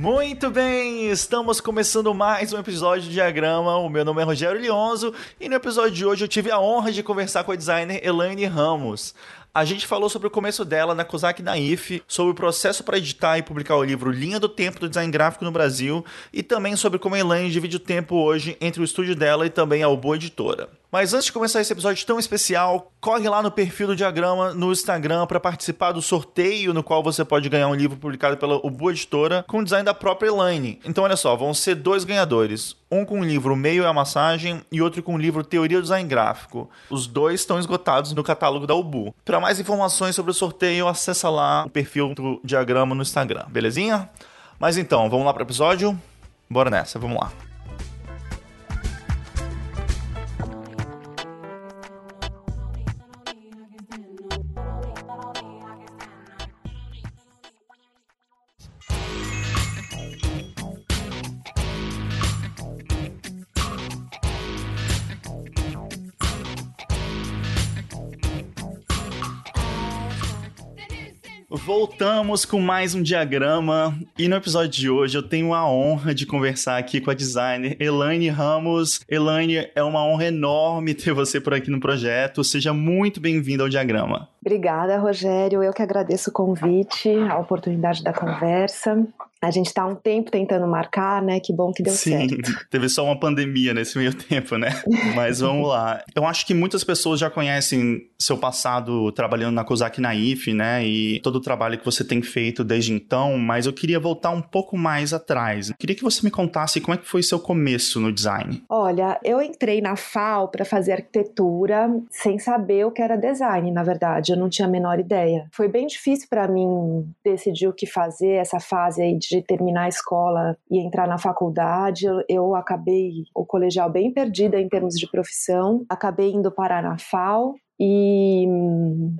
Muito bem, estamos começando mais um episódio de Diagrama. O meu nome é Rogério Lionzo e no episódio de hoje eu tive a honra de conversar com a designer Elaine Ramos. A gente falou sobre o começo dela na Kozak Naif, sobre o processo para editar e publicar o livro Linha do Tempo do Design Gráfico no Brasil e também sobre como a Elaine divide o tempo hoje entre o estúdio dela e também a Albo Editora. Mas antes de começar esse episódio tão especial, corre lá no perfil do Diagrama no Instagram para participar do sorteio no qual você pode ganhar um livro publicado pela Ubu Editora com design da própria Elaine. Então olha só, vão ser dois ganhadores. Um com o livro Meio é a Massagem e outro com o livro Teoria do Design Gráfico. Os dois estão esgotados no catálogo da Ubu. Para mais informações sobre o sorteio, acessa lá o perfil do Diagrama no Instagram, belezinha? Mas então, vamos lá para o episódio? Bora nessa, vamos lá. Voltamos com mais um diagrama e no episódio de hoje eu tenho a honra de conversar aqui com a designer Elaine Ramos. Elaine, é uma honra enorme ter você por aqui no projeto. Seja muito bem-vinda ao diagrama. Obrigada, Rogério. Eu que agradeço o convite, a oportunidade da conversa. A gente está há um tempo tentando marcar, né? Que bom que deu Sim, certo. Sim, teve só uma pandemia nesse meio tempo, né? Mas vamos lá. Eu acho que muitas pessoas já conhecem seu passado trabalhando na Kozak Naif, né? E todo o trabalho que você tem feito desde então, mas eu queria voltar um pouco mais atrás. Eu queria que você me contasse como é que foi seu começo no design. Olha, eu entrei na FAO para fazer arquitetura sem saber o que era design, na verdade. Eu não tinha a menor ideia. Foi bem difícil para mim decidir o que fazer essa fase aí de de terminar a escola e entrar na faculdade, eu, acabei o colegial bem perdida em termos de profissão, acabei indo parar na FAO, e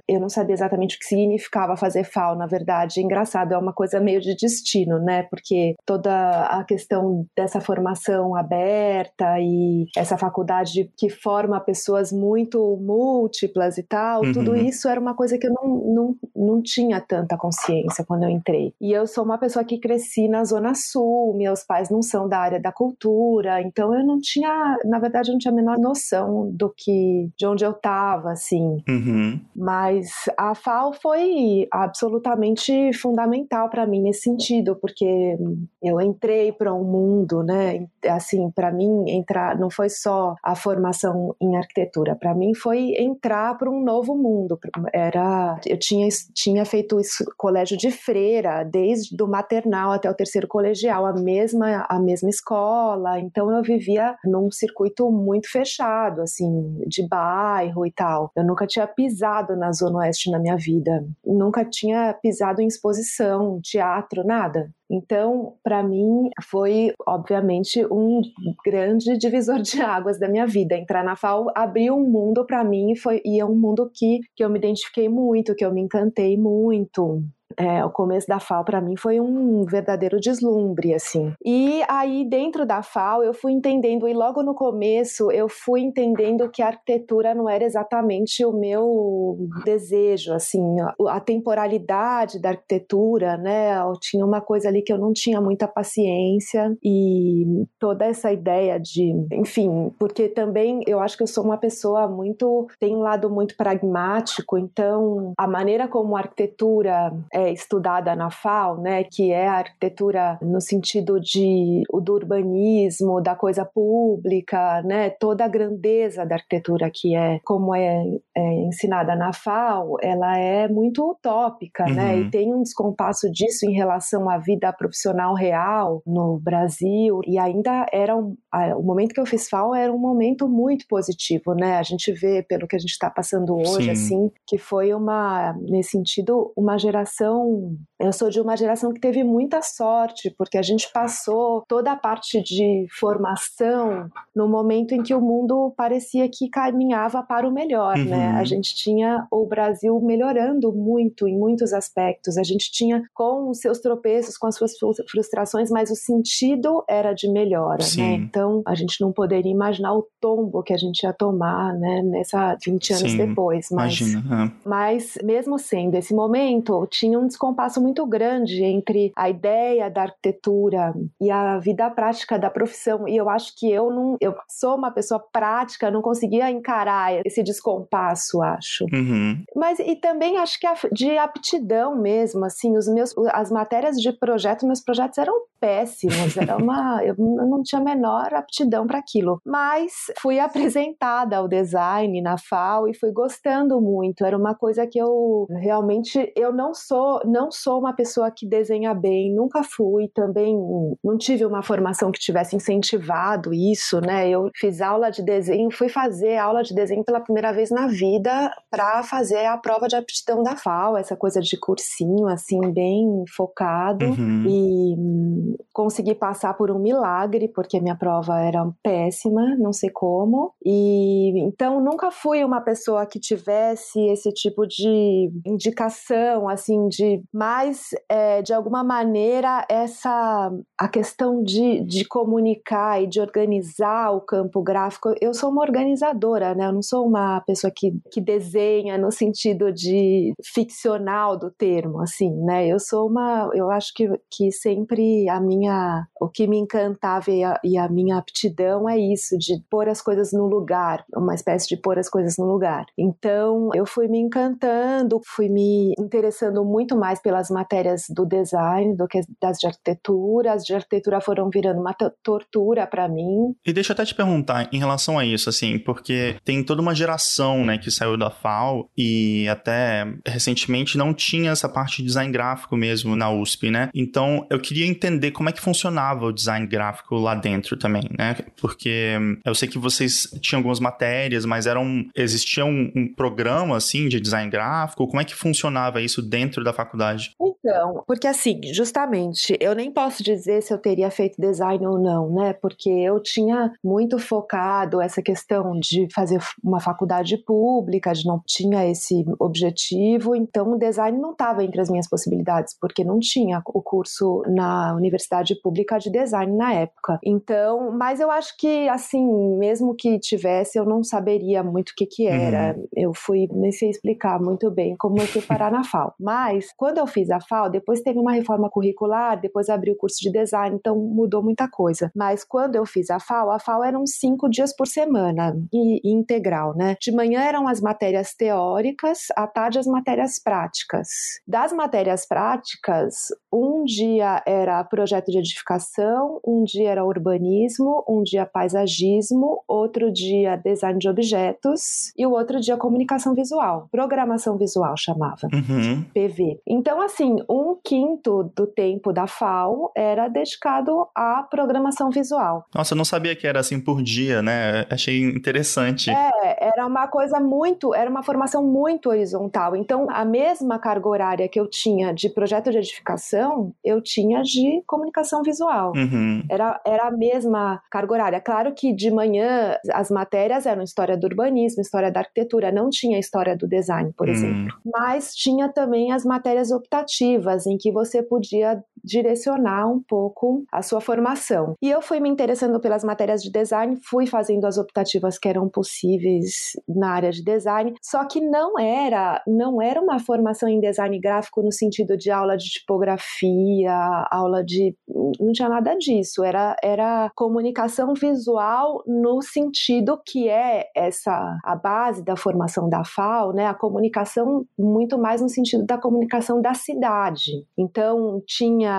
eu não sabia exatamente o que significava fazer FAO, na verdade. Engraçado, é uma coisa meio de destino, né? Porque toda a questão dessa formação aberta e essa faculdade que forma pessoas muito múltiplas e tal, uhum. tudo isso era uma coisa que eu não, não, não tinha tanta consciência quando eu entrei. E eu sou uma pessoa que cresci na Zona Sul, meus pais não são da área da cultura, então eu não tinha, na verdade, eu não tinha a menor noção do que, de onde eu estava, assim assim. Uhum. Mas a FAO foi absolutamente fundamental para mim nesse sentido, porque eu entrei para um mundo, né? Assim, para mim entrar não foi só a formação em arquitetura, para mim foi entrar para um novo mundo. Era, eu tinha tinha feito isso, colégio de freira desde do maternal até o terceiro colegial, a mesma a mesma escola. Então eu vivia num circuito muito fechado, assim, de bairro e tal. Eu nunca tinha pisado na Zona Oeste na minha vida, nunca tinha pisado em exposição, teatro, nada. Então, para mim, foi obviamente um grande divisor de águas da minha vida. Entrar na FAO abriu um mundo para mim foi, e é um mundo que, que eu me identifiquei muito, que eu me encantei muito é, o começo da FAO para mim foi um verdadeiro deslumbre, assim. E aí, dentro da FAO, eu fui entendendo, e logo no começo, eu fui entendendo que a arquitetura não era exatamente o meu desejo, assim, a temporalidade da arquitetura, né? Tinha uma coisa ali que eu não tinha muita paciência e toda essa ideia de, enfim, porque também eu acho que eu sou uma pessoa muito, tem um lado muito pragmático, então a maneira como a arquitetura é estudada na FAO, né, que é a arquitetura no sentido de do urbanismo, da coisa pública, né, toda a grandeza da arquitetura que é como é, é ensinada na FAO, ela é muito utópica, uhum. né, e uhum. tem um descompasso disso em relação à vida profissional real no Brasil e ainda era um, o momento que eu fiz FAO era um momento muito positivo, né, a gente vê pelo que a gente está passando hoje, Sim. assim, que foi uma nesse sentido uma geração eu sou de uma geração que teve muita sorte, porque a gente passou toda a parte de formação no momento em que o mundo parecia que caminhava para o melhor, né? uhum. né? A gente tinha o Brasil melhorando muito em muitos aspectos. A gente tinha com os seus tropeços, com as suas frustrações, mas o sentido era de melhora, né? Sim. né? então a gente não poderia imaginar o tombo que a gente ia tomar, né, nessa 20 anos Sim, depois. Mas, imagina. É. mas mesmo sendo esse momento, tinha um descompasso muito grande entre a ideia da arquitetura e a vida prática da profissão. E eu acho que eu não, eu sou uma pessoa prática, não conseguia encarar esse descompasso, acho. Uhum. Mas e também acho que de aptidão mesmo, assim, os meus, as matérias de projeto, meus projetos eram péssimos, era uma, eu não tinha a menor aptidão para aquilo. Mas fui apresentada ao design na FAO e fui gostando muito. Era uma coisa que eu realmente eu não sou, não sou uma pessoa que desenha bem, nunca fui, também não tive uma formação que tivesse incentivado isso, né? Eu fiz aula de desenho, fui fazer aula de desenho pela primeira vez na vida para fazer a prova de aptidão da FAO, essa coisa de cursinho assim bem focado uhum. e consegui passar por um milagre, porque minha prova era péssima, não sei como. E então nunca fui uma pessoa que tivesse esse tipo de indicação, assim, de mais é, de alguma maneira essa a questão de, de comunicar e de organizar o campo gráfico. Eu sou uma organizadora, né? Eu não sou uma pessoa que, que desenha no sentido de ficcional do termo, assim, né? Eu sou uma, eu acho que, que sempre a minha, o que me encantava e a, e a, minha aptidão é isso, de pôr as coisas no lugar, uma espécie de pôr as coisas no lugar. Então, eu fui me encantando, fui me interessando muito mais pelas matérias do design do que das de arquitetura. As de arquitetura foram virando uma tortura para mim. E deixa eu até te perguntar em relação a isso, assim, porque tem toda uma geração, né, que saiu da FAO e até recentemente não tinha essa parte de design gráfico mesmo na USP, né? Então, eu queria entender como é que funcionava o design gráfico lá dentro também, né? Porque eu sei que vocês tinham algumas matérias, mas era um, existia um, um programa, assim, de design gráfico? Como é que funcionava isso dentro da faculdade? Então, porque assim, justamente, eu nem posso dizer se eu teria feito design ou não, né? Porque eu tinha muito focado essa questão de fazer uma faculdade pública, de não tinha esse objetivo, então o design não estava entre as minhas possibilidades, porque não tinha o curso na universidade universidade pública de design na época. Então, mas eu acho que, assim, mesmo que tivesse, eu não saberia muito o que que era. Uhum. Eu fui, nem sei explicar muito bem como eu fui parar na FAO. Mas, quando eu fiz a FAO, depois teve uma reforma curricular, depois abri o curso de design, então mudou muita coisa. Mas quando eu fiz a FAO, a FAO eram cinco dias por semana, e, e integral, né? De manhã eram as matérias teóricas, à tarde as matérias práticas. Das matérias práticas, um dia era projeto projeto de edificação, um dia era urbanismo, um dia paisagismo, outro dia design de objetos e o outro dia comunicação visual, programação visual chamava, uhum. PV. Então, assim, um quinto do tempo da FAO era dedicado à programação visual. Nossa, eu não sabia que era assim por dia, né? Achei interessante. É, era uma coisa muito, era uma formação muito horizontal. Então, a mesma carga horária que eu tinha de projeto de edificação, eu tinha de comunicação comunicação visual. Uhum. Era, era a mesma carga horária. Claro que de manhã as matérias eram história do urbanismo, história da arquitetura, não tinha história do design, por uhum. exemplo. Mas tinha também as matérias optativas, em que você podia direcionar um pouco a sua formação. E eu fui me interessando pelas matérias de design, fui fazendo as optativas que eram possíveis na área de design, só que não era, não era uma formação em design gráfico no sentido de aula de tipografia, aula de não tinha nada disso, era, era comunicação visual no sentido que é essa a base da formação da FAO, né? A comunicação muito mais no sentido da comunicação da cidade. Então tinha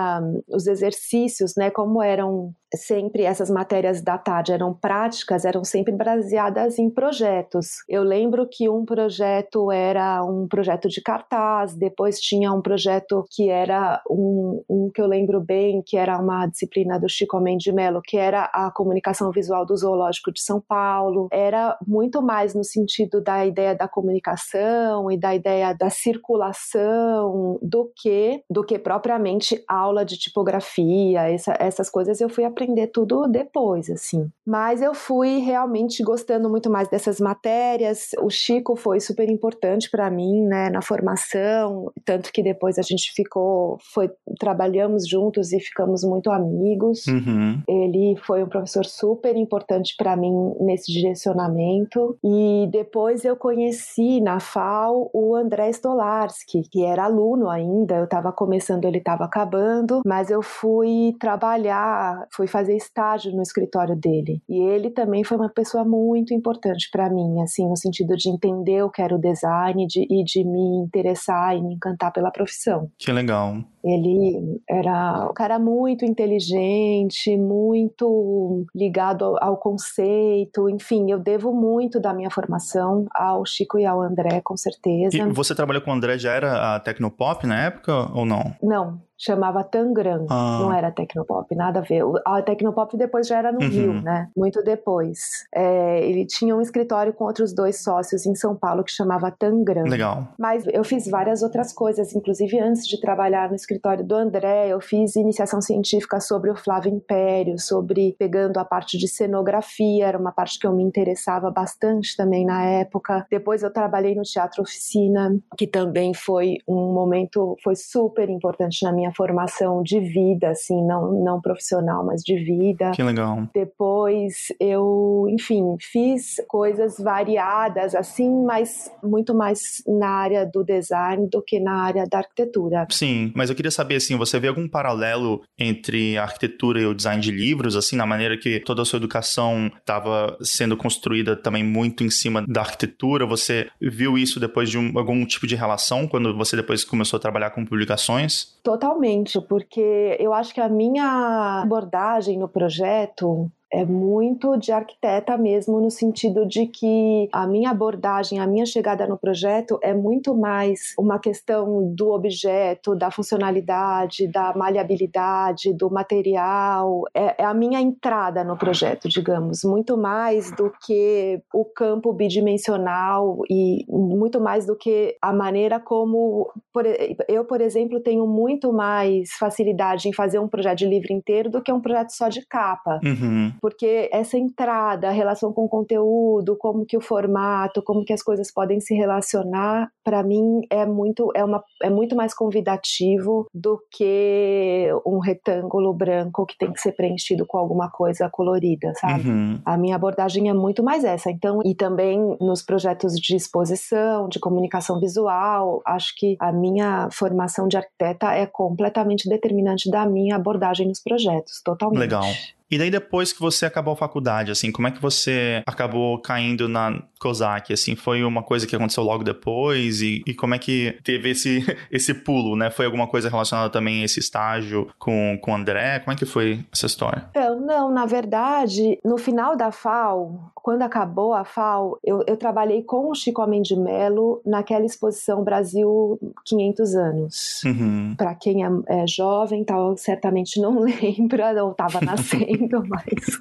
os exercícios, né? Como eram sempre essas matérias da tarde eram práticas, eram sempre baseadas em projetos. Eu lembro que um projeto era um projeto de cartaz, depois tinha um projeto que era um, um que eu lembro bem, que era uma disciplina do Chico Mendes de Mello, que era a comunicação visual do Zoológico de São Paulo. Era muito mais no sentido da ideia da comunicação e da ideia da circulação do que do que propriamente aula de tipografia, essa, essas coisas eu fui aprender aprender tudo depois, assim. Mas eu fui realmente gostando muito mais dessas matérias. O Chico foi super importante para mim, né, na formação, tanto que depois a gente ficou, foi trabalhamos juntos e ficamos muito amigos. Uhum. Ele foi um professor super importante para mim nesse direcionamento. E depois eu conheci na FAO o André Stolarski, que era aluno ainda. Eu estava começando, ele estava acabando, mas eu fui trabalhar, fui fazer estágio no escritório dele. E ele também foi uma pessoa muito importante para mim, assim, no sentido de entender o que era o design de, e de me interessar e me encantar pela profissão. Que legal. Ele era um cara muito inteligente, muito ligado ao, ao, conceito. Enfim, eu devo muito da minha formação ao Chico e ao André, com certeza. E você trabalhou com o André, já era a Tecnopop na época ou não? Não, chamava Tangram, ah. não era Tecnopop, nada a ver. A Tecnopop depois já era no uhum. Rio, né? Muito depois. É, ele tinha um escritório com outros dois sócios em São Paulo que chamava Tangram. Legal. Mas eu fiz várias outras coisas, inclusive antes de trabalhar no escritório do André, eu fiz iniciação científica sobre o Flávio Império, sobre pegando a parte de cenografia, era uma parte que eu me interessava bastante também na época. Depois eu trabalhei no Teatro Oficina, que também foi um momento, foi super importante na minha formação de vida, assim, não, não profissional, mas de vida. Que legal. Depois eu, enfim, fiz coisas variadas, assim, mas muito mais na área do design do que na área da arquitetura. Sim, mas eu queria saber, assim, você vê algum paralelo entre a arquitetura e o design de livros, assim, na maneira que toda a sua educação estava sendo construída também muito em cima da arquitetura? Você viu isso depois de um, algum tipo de relação quando você depois começou a trabalhar com publicações? Totalmente Totalmente, porque eu acho que a minha abordagem no projeto é muito de arquiteta mesmo, no sentido de que a minha abordagem, a minha chegada no projeto é muito mais uma questão do objeto, da funcionalidade, da maleabilidade, do material. É, é a minha entrada no projeto, digamos, muito mais do que o campo bidimensional e muito mais do que a maneira como. Por, eu, por exemplo, tenho muito mais facilidade em fazer um projeto de livro inteiro do que um projeto só de capa. Uhum porque essa entrada, a relação com o conteúdo, como que o formato, como que as coisas podem se relacionar, para mim é muito é uma é muito mais convidativo do que um retângulo branco que tem que ser preenchido com alguma coisa colorida, sabe? Uhum. A minha abordagem é muito mais essa. Então, e também nos projetos de exposição, de comunicação visual, acho que a minha formação de arquiteta é completamente determinante da minha abordagem nos projetos, totalmente. Legal. E daí depois que você acabou a faculdade, assim, como é que você acabou caindo na COSAC, assim, foi uma coisa que aconteceu logo depois e, e como é que teve esse, esse pulo, né? Foi alguma coisa relacionada também a esse estágio com, com o André? Como é que foi essa história? Não, não, na verdade, no final da FAO, quando acabou a FAO, eu, eu trabalhei com o Chico Homem de Mello naquela exposição Brasil 500 anos. Uhum. Para quem é, é jovem, tal, certamente não lembra, ou estava nascendo, mas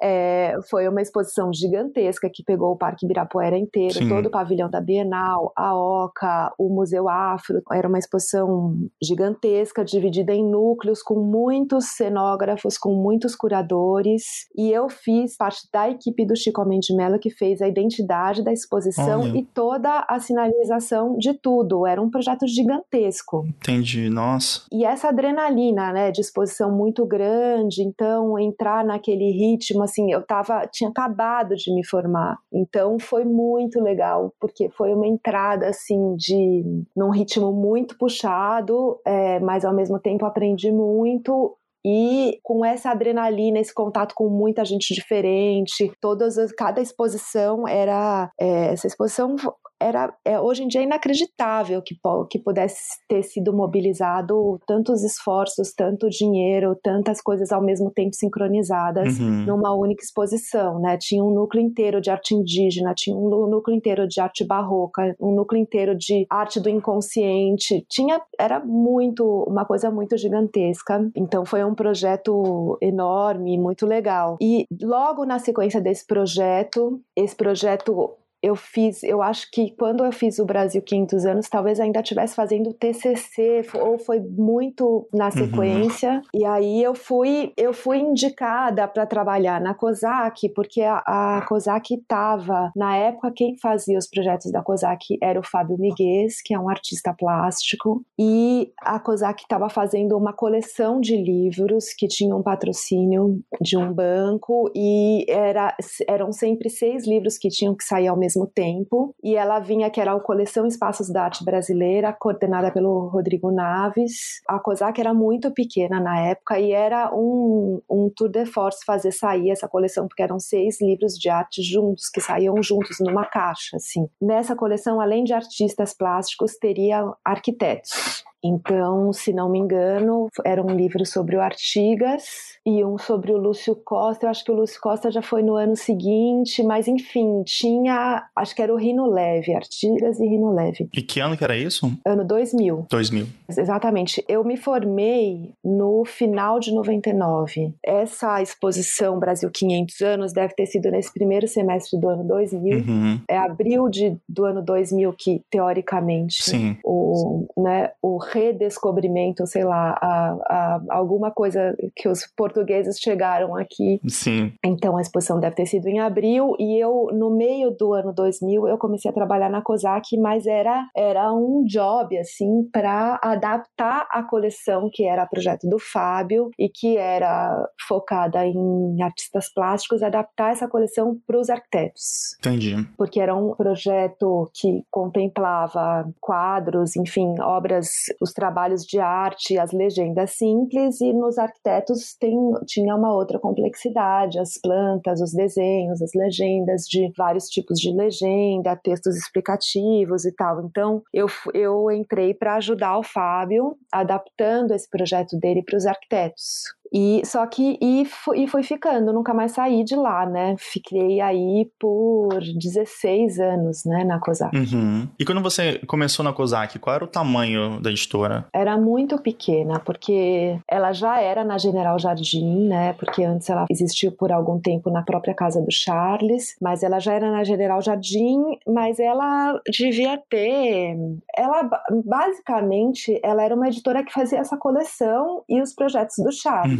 é, foi uma exposição gigantesca que pegou o Parque Ibirapuera inteiro, Sim. todo o pavilhão da Bienal, a Oca, o Museu Afro. Era uma exposição gigantesca, dividida em núcleos, com muitos cenógrafos, com muitos curadores. E eu fiz parte da equipe do Chico Mendes Mello, que fez a identidade da exposição Olha. e toda a sinalização de tudo. Era um projeto gigantesco. Entendi, nossa. E essa adrenalina, né, de exposição muito grande, então entrar naquele ritmo assim, eu tava, tinha acabado de me formar. Então foi muito legal, porque foi uma entrada assim de num ritmo muito puxado, é, mas ao mesmo tempo aprendi muito e com essa adrenalina, esse contato com muita gente diferente, todas as, cada exposição era é, essa exposição era é, hoje em dia é inacreditável que, que pudesse ter sido mobilizado tantos esforços, tanto dinheiro, tantas coisas ao mesmo tempo sincronizadas uhum. numa única exposição, né? Tinha um núcleo inteiro de arte indígena, tinha um núcleo inteiro de arte barroca, um núcleo inteiro de arte do inconsciente, tinha era muito uma coisa muito gigantesca. Então foi um projeto enorme, muito legal. E logo na sequência desse projeto, esse projeto eu fiz, eu acho que quando eu fiz o Brasil 500 anos, talvez ainda estivesse fazendo TCC, ou foi muito na uhum. sequência. Uhum. E aí eu fui, eu fui indicada para trabalhar na COSAC, porque a, a COSAC estava, na época, quem fazia os projetos da COSAC era o Fábio Miguez, que é um artista plástico, e a COSAC estava fazendo uma coleção de livros que tinham um patrocínio de um banco, e era, eram sempre seis livros que tinham que sair ao mesmo tempo, e ela vinha, que era a coleção Espaços da Arte Brasileira, coordenada pelo Rodrigo Naves. A COSAC era muito pequena na época e era um, um tour de force fazer sair essa coleção, porque eram seis livros de arte juntos, que saíam juntos numa caixa, assim. Nessa coleção, além de artistas plásticos, teria arquitetos. Então, se não me engano, era um livro sobre o Artigas e um sobre o Lúcio Costa. Eu acho que o Lúcio Costa já foi no ano seguinte, mas enfim, tinha, acho que era o Rino Leve, Artigas e Rino Leve. E que ano que era isso? Ano 2000. 2000. Exatamente. Eu me formei no final de 99. Essa exposição Brasil 500 anos deve ter sido nesse primeiro semestre do ano 2000. Uhum. É abril de, do ano 2000 que, teoricamente, Sim. o, né, o redescobrimento, sei lá, a, a, alguma coisa que os portugueses chegaram aqui. Sim. Então a exposição deve ter sido em abril e eu no meio do ano 2000 eu comecei a trabalhar na COSAC, mas era era um job assim para adaptar a coleção que era projeto do Fábio e que era focada em artistas plásticos, adaptar essa coleção para os arquitetos. Entendi. Porque era um projeto que contemplava quadros, enfim, obras os trabalhos de arte, as legendas simples, e nos arquitetos tem, tinha uma outra complexidade, as plantas, os desenhos, as legendas de vários tipos de legenda, textos explicativos e tal. Então, eu, eu entrei para ajudar o Fábio, adaptando esse projeto dele para os arquitetos. E só que e foi, e foi ficando, nunca mais saí de lá, né? Fiquei aí por 16 anos, né, na COSAC. Uhum. E quando você começou na COSAC, qual era o tamanho da editora? Era muito pequena, porque ela já era na General Jardim, né? Porque antes ela existiu por algum tempo na própria casa do Charles, mas ela já era na General Jardim, mas ela devia ter, ela basicamente, ela era uma editora que fazia essa coleção e os projetos do Charles. Uhum.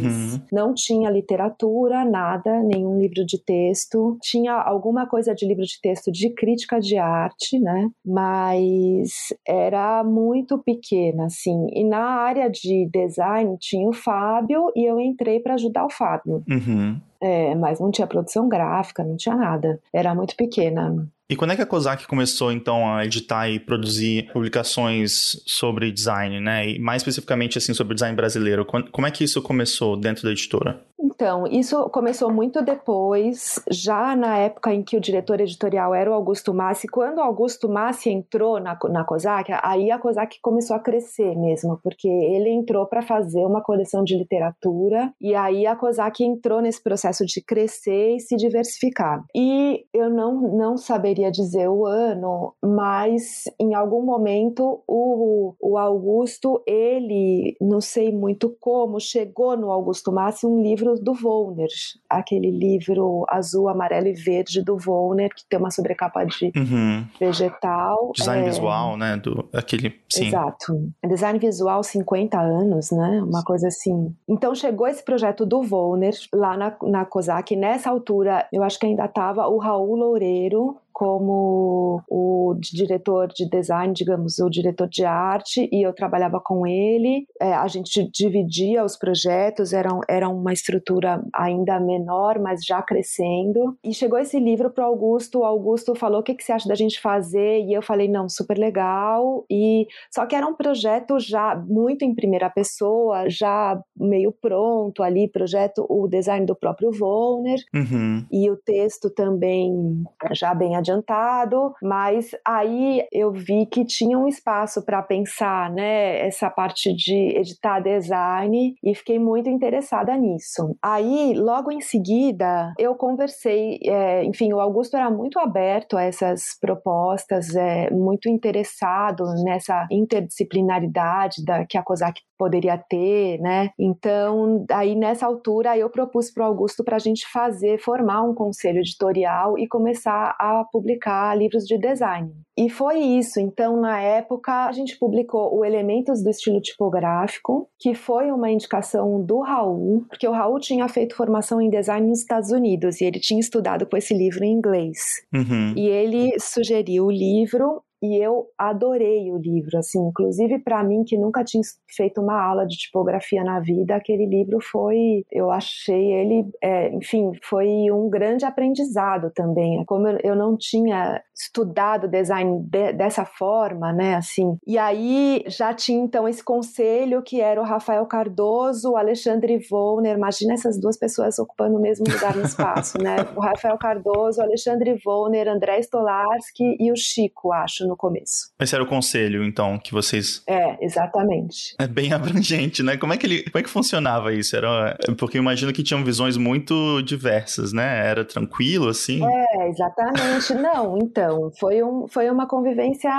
Não tinha literatura, nada, nenhum livro de texto. Tinha alguma coisa de livro de texto de crítica de arte, né? Mas era muito pequena, assim. E na área de design tinha o Fábio e eu entrei para ajudar o Fábio. Uhum. É, mas não tinha produção gráfica, não tinha nada. Era muito pequena. E quando é que a COSAC começou, então, a editar e produzir publicações sobre design, né? E mais especificamente, assim, sobre design brasileiro? Como é que isso começou dentro da editora? Então, isso começou muito depois, já na época em que o diretor editorial era o Augusto Massi. Quando o Augusto Massi entrou na, na COSAC, aí a COSAC começou a crescer mesmo, porque ele entrou para fazer uma coleção de literatura e aí a COSAC entrou nesse processo de crescer e se diversificar. E eu não, não saberia dizer o ano, mas em algum momento o, o Augusto, ele, não sei muito como, chegou no Augusto Massi um livro do do Volner, aquele livro azul, amarelo e verde do Volner, que tem uma sobrecapa de uhum. vegetal. Design é... visual, né? Do, aquele, sim. Exato. Design visual 50 anos, né? Uma coisa assim. Então chegou esse projeto do Volner lá na, na COSAC. Nessa altura, eu acho que ainda estava o Raul Loureiro, como o diretor de design, digamos, o diretor de arte, e eu trabalhava com ele. É, a gente dividia os projetos, era, era uma estrutura ainda menor, mas já crescendo. E chegou esse livro para o Augusto. O Augusto falou: o que, que você acha da gente fazer? E eu falei: não, super legal. E só que era um projeto já muito em primeira pessoa, já meio pronto ali, projeto, o design do próprio Volner uhum. e o texto também já bem adiantado, mas aí eu vi que tinha um espaço para pensar, né, essa parte de editar design e fiquei muito interessada nisso. Aí, logo em seguida, eu conversei, é, enfim, o Augusto era muito aberto a essas propostas, é, muito interessado nessa interdisciplinaridade da, que a COSAC poderia ter, né? Então, aí nessa altura eu propus para o Augusto para a gente fazer, formar um conselho editorial e começar a publicar livros de design. E foi isso. Então, na época, a gente publicou o Elementos do Estilo Tipográfico, que foi uma indicação do Raul, porque o Raul tinha feito formação em design nos Estados Unidos e ele tinha estudado com esse livro em inglês. Uhum. E ele sugeriu o livro e eu adorei o livro, assim, inclusive para mim que nunca tinha feito uma aula de tipografia na vida, aquele livro foi, eu achei ele, é, enfim, foi um grande aprendizado também. Como eu, eu não tinha estudado design de, dessa forma, né, assim. E aí já tinha então esse conselho que era o Rafael Cardoso, o Alexandre Volner, imagina essas duas pessoas ocupando o mesmo lugar no espaço, né? O Rafael Cardoso, o Alexandre Volner, André Stolarski e o Chico, acho, no começo. Esse era o conselho, então, que vocês. É, exatamente. É bem abrangente, né? Como é que ele. Como é que funcionava isso? Era... Porque eu imagino que tinham visões muito diversas, né? Era tranquilo, assim? É, exatamente. Não, então, foi, um, foi uma convivência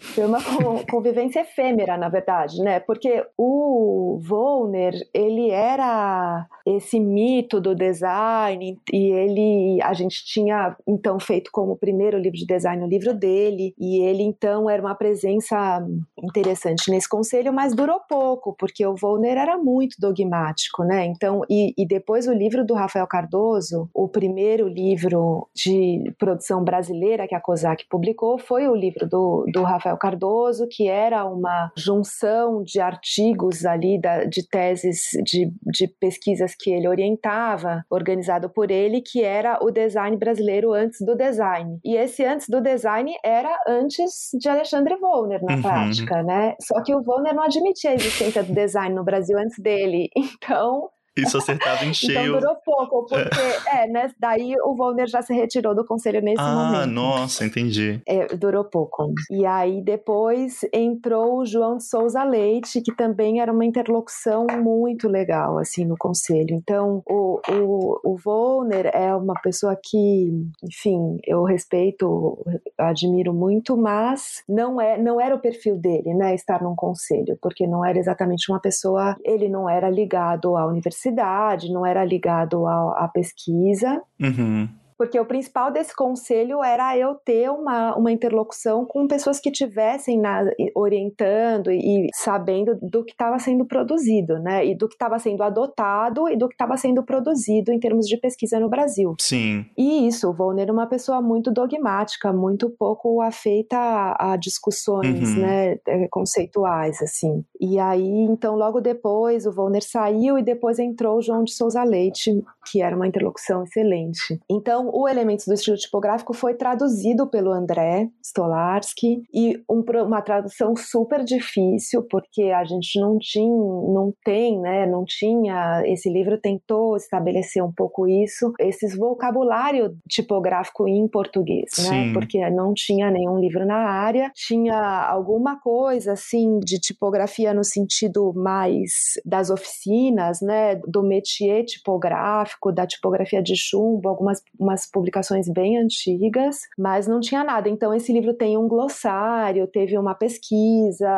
foi uma convivência efêmera, na verdade, né? Porque o Volner, ele era esse mito do design e ele, a gente tinha então feito como primeiro livro de design o livro dele e ele então era uma presença interessante nesse conselho, mas durou pouco porque o Volner era muito dogmático, né? Então e, e depois o livro do Rafael Cardoso, o primeiro livro de produção brasileira que a COSAC publicou foi o livro do, do Rafael Rafael Cardoso, que era uma junção de artigos ali, da, de teses de, de pesquisas que ele orientava, organizado por ele, que era o design brasileiro antes do design. E esse antes do design era antes de Alexandre Volner, na uhum. prática, né? Só que o Volner não admitia a existência do design no Brasil antes dele. Então, isso acertado em cheio. então durou pouco, porque, é, é né, daí o Volner já se retirou do conselho nesse ah, momento. Ah, nossa, entendi. É, durou pouco. E aí depois entrou o João de Souza Leite, que também era uma interlocução muito legal, assim, no conselho. Então, o, o, o Volner é uma pessoa que, enfim, eu respeito, admiro muito, mas não, é, não era o perfil dele, né, estar num conselho, porque não era exatamente uma pessoa, ele não era ligado à universidade, universidade, não era ligado à, à pesquisa. Uhum porque o principal desse conselho era eu ter uma, uma interlocução com pessoas que tivessem na, orientando e sabendo do que estava sendo produzido, né? E do que estava sendo adotado e do que estava sendo produzido em termos de pesquisa no Brasil. Sim. E isso, o Volner é uma pessoa muito dogmática, muito pouco afeita a, a discussões, uhum. né, é, conceituais, assim. E aí, então, logo depois, o Volner saiu e depois entrou o João de Souza Leite, que era uma interlocução excelente. Então, o Elementos do Estilo Tipográfico foi traduzido pelo André Stolarski e um, uma tradução super difícil, porque a gente não tinha, não tem, né, não tinha, esse livro tentou estabelecer um pouco isso, esses vocabulário tipográfico em português, né, Sim. né, porque não tinha nenhum livro na área, tinha alguma coisa, assim, de tipografia no sentido mais das oficinas, né, do métier tipográfico, da tipografia de chumbo, algumas umas publicações bem antigas, mas não tinha nada. Então esse livro tem um glossário, teve uma pesquisa,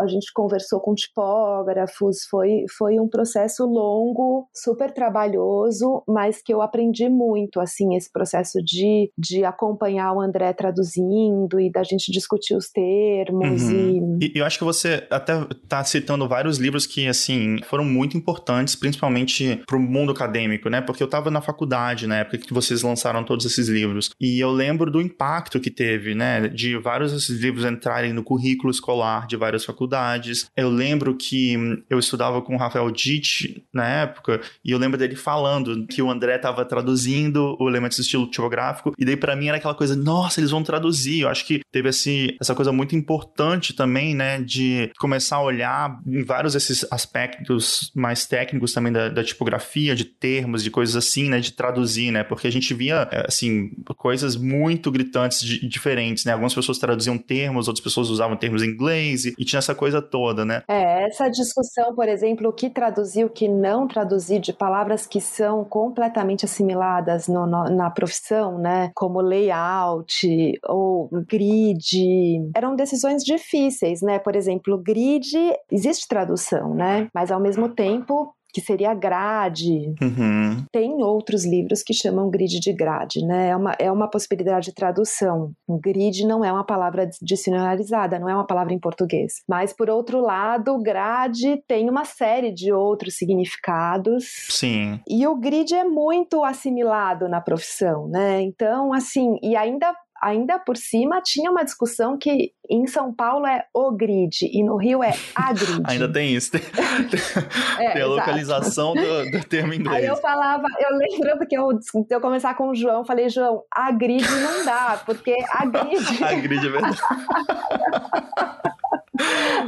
a gente conversou com tipógrafos, foi, foi um processo longo, super trabalhoso, mas que eu aprendi muito, assim, esse processo de, de acompanhar o André traduzindo e da gente discutir os termos uhum. e... e... eu acho que você até tá citando vários livros que, assim, foram muito importantes, principalmente para o mundo acadêmico, né? Porque eu estava na faculdade na época que vocês lançaram todos esses livros. E eu lembro do impacto que teve, né, de vários desses livros entrarem no currículo escolar de várias faculdades. Eu lembro que eu estudava com o Rafael Ditt na época, e eu lembro dele falando que o André estava traduzindo o Elementos do Estilo Tipográfico, e daí para mim era aquela coisa, nossa, eles vão traduzir. Eu acho que teve esse, essa coisa muito importante também, né, de começar a olhar em vários desses aspectos mais técnicos também da, da tipografia, de termos, de coisas assim, né, de traduzir, né, porque a gente gente via, é, assim, coisas muito gritantes, diferentes, né? Algumas pessoas traduziam termos, outras pessoas usavam termos em inglês e, e tinha essa coisa toda, né? É, essa discussão, por exemplo, o que traduzir, o que não traduzir de palavras que são completamente assimiladas no, no, na profissão, né? Como layout ou grid, eram decisões difíceis, né? Por exemplo, grid, existe tradução, né? Mas ao mesmo tempo que seria grade. Uhum. Tem outros livros que chamam grid de grade, né? É uma, é uma possibilidade de tradução. Grid não é uma palavra dicionarizada, não é uma palavra em português. Mas, por outro lado, grade tem uma série de outros significados. Sim. E o grid é muito assimilado na profissão, né? Então, assim, e ainda ainda por cima tinha uma discussão que em São Paulo é o grid e no Rio é a grid. ainda tem isso, tem, é, tem a localização do, do, termo inglês. Aí eu falava, eu lembro que eu, eu começar com o João, falei, João, a grid não dá, porque a grid... a grid é verdade.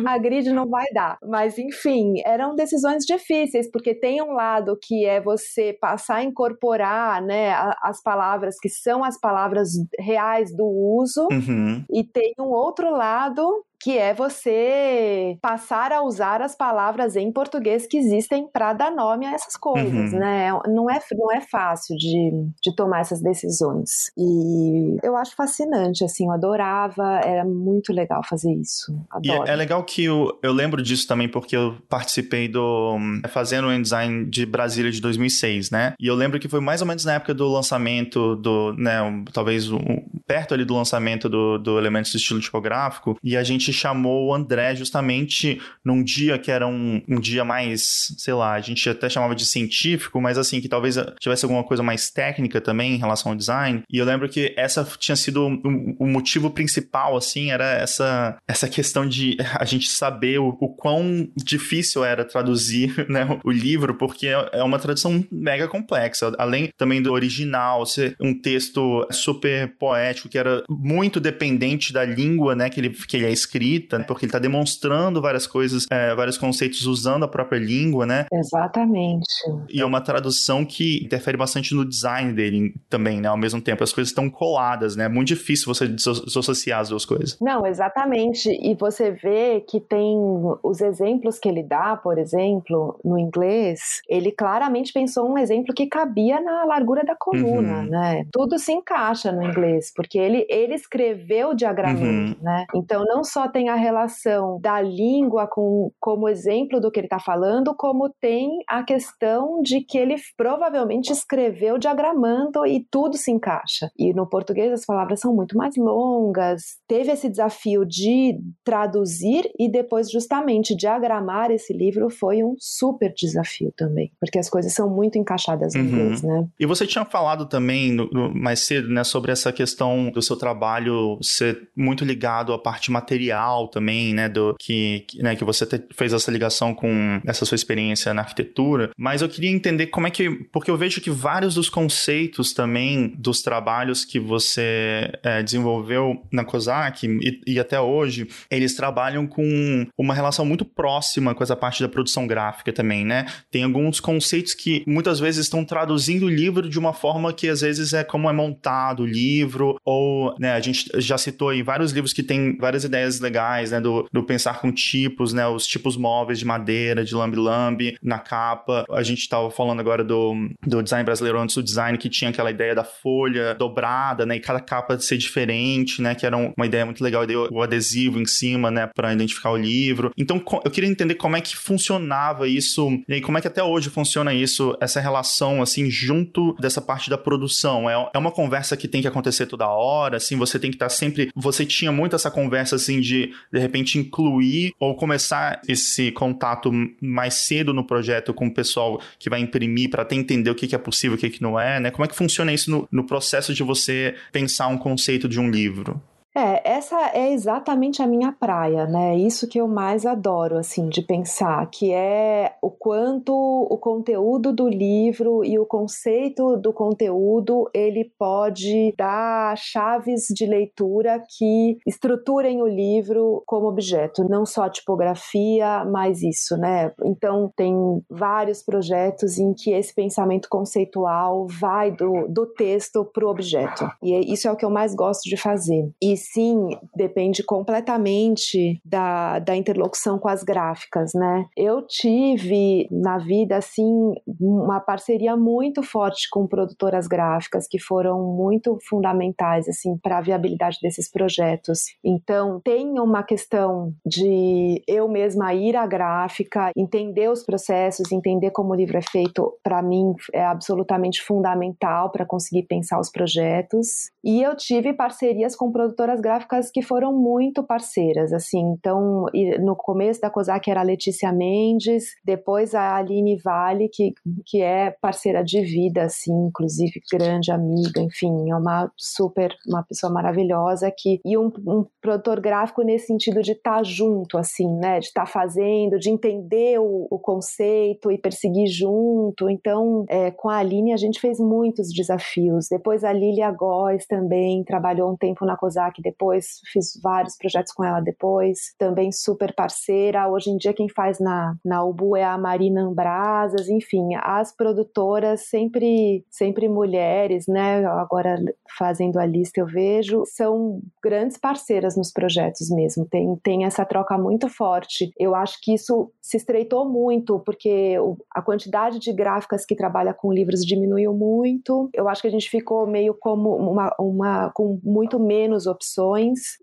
A grid não vai dar. Mas, enfim, eram decisões difíceis, porque tem um lado que é você passar a incorporar né, as palavras que são as palavras reais do uso, uhum. e tem um outro lado que é você passar a usar as palavras em português que existem para dar nome a essas coisas, uhum. né? Não é, não é fácil de, de tomar essas decisões. E eu acho fascinante, assim, eu adorava, era muito legal fazer isso. Adoro. E é, é legal que eu, eu lembro disso também porque eu participei do fazendo o design de Brasília de 2006, né? E eu lembro que foi mais ou menos na época do lançamento do, né, um, talvez um, perto ali do lançamento do, do Elementos do Estilo Tipográfico, e a gente chamou o André justamente num dia que era um, um dia mais, sei lá, a gente até chamava de científico, mas assim, que talvez tivesse alguma coisa mais técnica também em relação ao design. E eu lembro que essa tinha sido o, o motivo principal, assim, era essa, essa questão de a gente saber o, o quão difícil era traduzir né, o livro, porque é uma tradução mega complexa. Além também do original, ser um texto super poético, que era muito dependente da língua, né, que ele, que ele é escrito escrita, porque ele está demonstrando várias coisas, é, vários conceitos usando a própria língua, né? Exatamente. E é uma tradução que interfere bastante no design dele também, né? Ao mesmo tempo, as coisas estão coladas, né? É muito difícil você desassociar as duas coisas. Não, exatamente. E você vê que tem os exemplos que ele dá, por exemplo, no inglês, ele claramente pensou um exemplo que cabia na largura da coluna, uhum. né? Tudo se encaixa no inglês, porque ele, ele escreveu diagramando, uhum. né? Então não só tem a relação da língua com, como exemplo do que ele está falando, como tem a questão de que ele provavelmente escreveu diagramando e tudo se encaixa. E no português as palavras são muito mais longas. Teve esse desafio de traduzir e depois justamente diagramar esse livro foi um super desafio também, porque as coisas são muito encaixadas em uhum. inglês, né? E você tinha falado também no, no, mais cedo, né, sobre essa questão do seu trabalho ser muito ligado à parte material também, né, do que, né, que você fez essa ligação com essa sua experiência na arquitetura, mas eu queria entender como é que, porque eu vejo que vários dos conceitos também dos trabalhos que você é, desenvolveu na COSAC e, e, até hoje, eles trabalham com uma relação muito próxima com essa parte da produção gráfica também, né? Tem alguns conceitos que muitas vezes estão traduzindo o livro de uma forma que às vezes é como é montado o livro, ou, né, a gente já citou aí vários livros que tem várias ideias legais, né? Do, do pensar com tipos, né? Os tipos móveis de madeira, de lambi-lambi na capa. A gente estava falando agora do, do design brasileiro antes do design, que tinha aquela ideia da folha dobrada, né? E cada capa ser diferente, né? Que era uma ideia muito legal. O adesivo em cima, né? Para identificar o livro. Então, eu queria entender como é que funcionava isso e como é que até hoje funciona isso, essa relação, assim, junto dessa parte da produção. É, é uma conversa que tem que acontecer toda hora, assim, você tem que estar tá sempre. Você tinha muito essa conversa, assim, de de, de repente, incluir ou começar esse contato mais cedo no projeto com o pessoal que vai imprimir para até entender o que, que é possível o que, que não é, né? Como é que funciona isso no, no processo de você pensar um conceito de um livro? É, essa é exatamente a minha praia, né? Isso que eu mais adoro, assim, de pensar, que é o quanto o conteúdo do livro e o conceito do conteúdo ele pode dar chaves de leitura que estruturem o livro como objeto, não só a tipografia, mas isso, né? Então tem vários projetos em que esse pensamento conceitual vai do, do texto para o objeto. E é, isso é o que eu mais gosto de fazer. E sim, depende completamente da, da interlocução com as gráficas, né? Eu tive na vida, assim, uma parceria muito forte com produtoras gráficas que foram muito fundamentais, assim, para a viabilidade desses projetos. Então, tem uma questão de eu mesma ir à gráfica, entender os processos, entender como o livro é feito, para mim é absolutamente fundamental para conseguir pensar os projetos. E eu tive parcerias com produtoras gráficas que foram muito parceiras, assim. Então, no começo da COSAC era a Letícia Mendes, depois a Aline Vale, que, que é parceira de vida, assim, inclusive grande amiga, enfim, é uma super, uma pessoa maravilhosa que e um, um produtor gráfico nesse sentido de estar tá junto, assim, né, de estar tá fazendo, de entender o, o, conceito e perseguir junto. Então, é, com a Aline a gente fez muitos desafios. Depois a Lilia Góes também trabalhou um tempo na COSAC, depois fiz vários projetos com ela depois, também super parceira. Hoje em dia quem faz na, na UBU é a Marina Ambrasas, enfim, as produtoras sempre, sempre mulheres, né? Agora fazendo a lista eu vejo, são grandes parceiras nos projetos mesmo. Tem, tem essa troca muito forte. Eu acho que isso se estreitou muito, porque a quantidade de gráficas que trabalha com livros diminuiu muito. Eu acho que a gente ficou meio como uma, uma com muito menos opções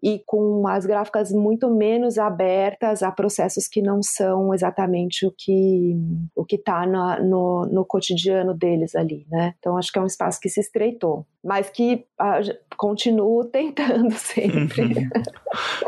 e com as gráficas muito menos abertas a processos que não são exatamente o que o que está no, no cotidiano deles ali, né? Então acho que é um espaço que se estreitou mas que ah, continuo tentando sempre.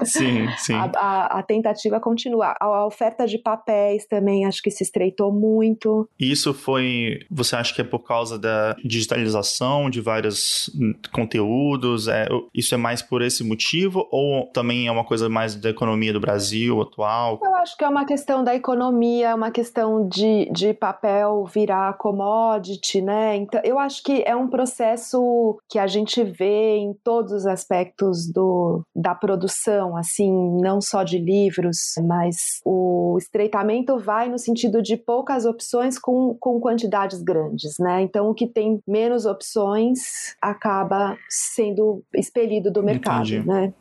Sim, sim. A, a, a, tentativa continua. A, a, oferta de papéis também acho que se estreitou muito. Isso foi, você acha que é por causa da digitalização de vários conteúdos? É, isso é mais por esse motivo ou também é uma coisa mais da economia do Brasil atual? Eu acho que é uma questão da economia, uma questão de, de papel virar commodity, né? Então, eu acho que é um processo que a gente vê em todos os aspectos do, da produção, assim, não só de livros, mas o estreitamento vai no sentido de poucas opções com, com quantidades grandes, né? Então, o que tem menos opções acaba sendo expelido do mercado, Entendi. né?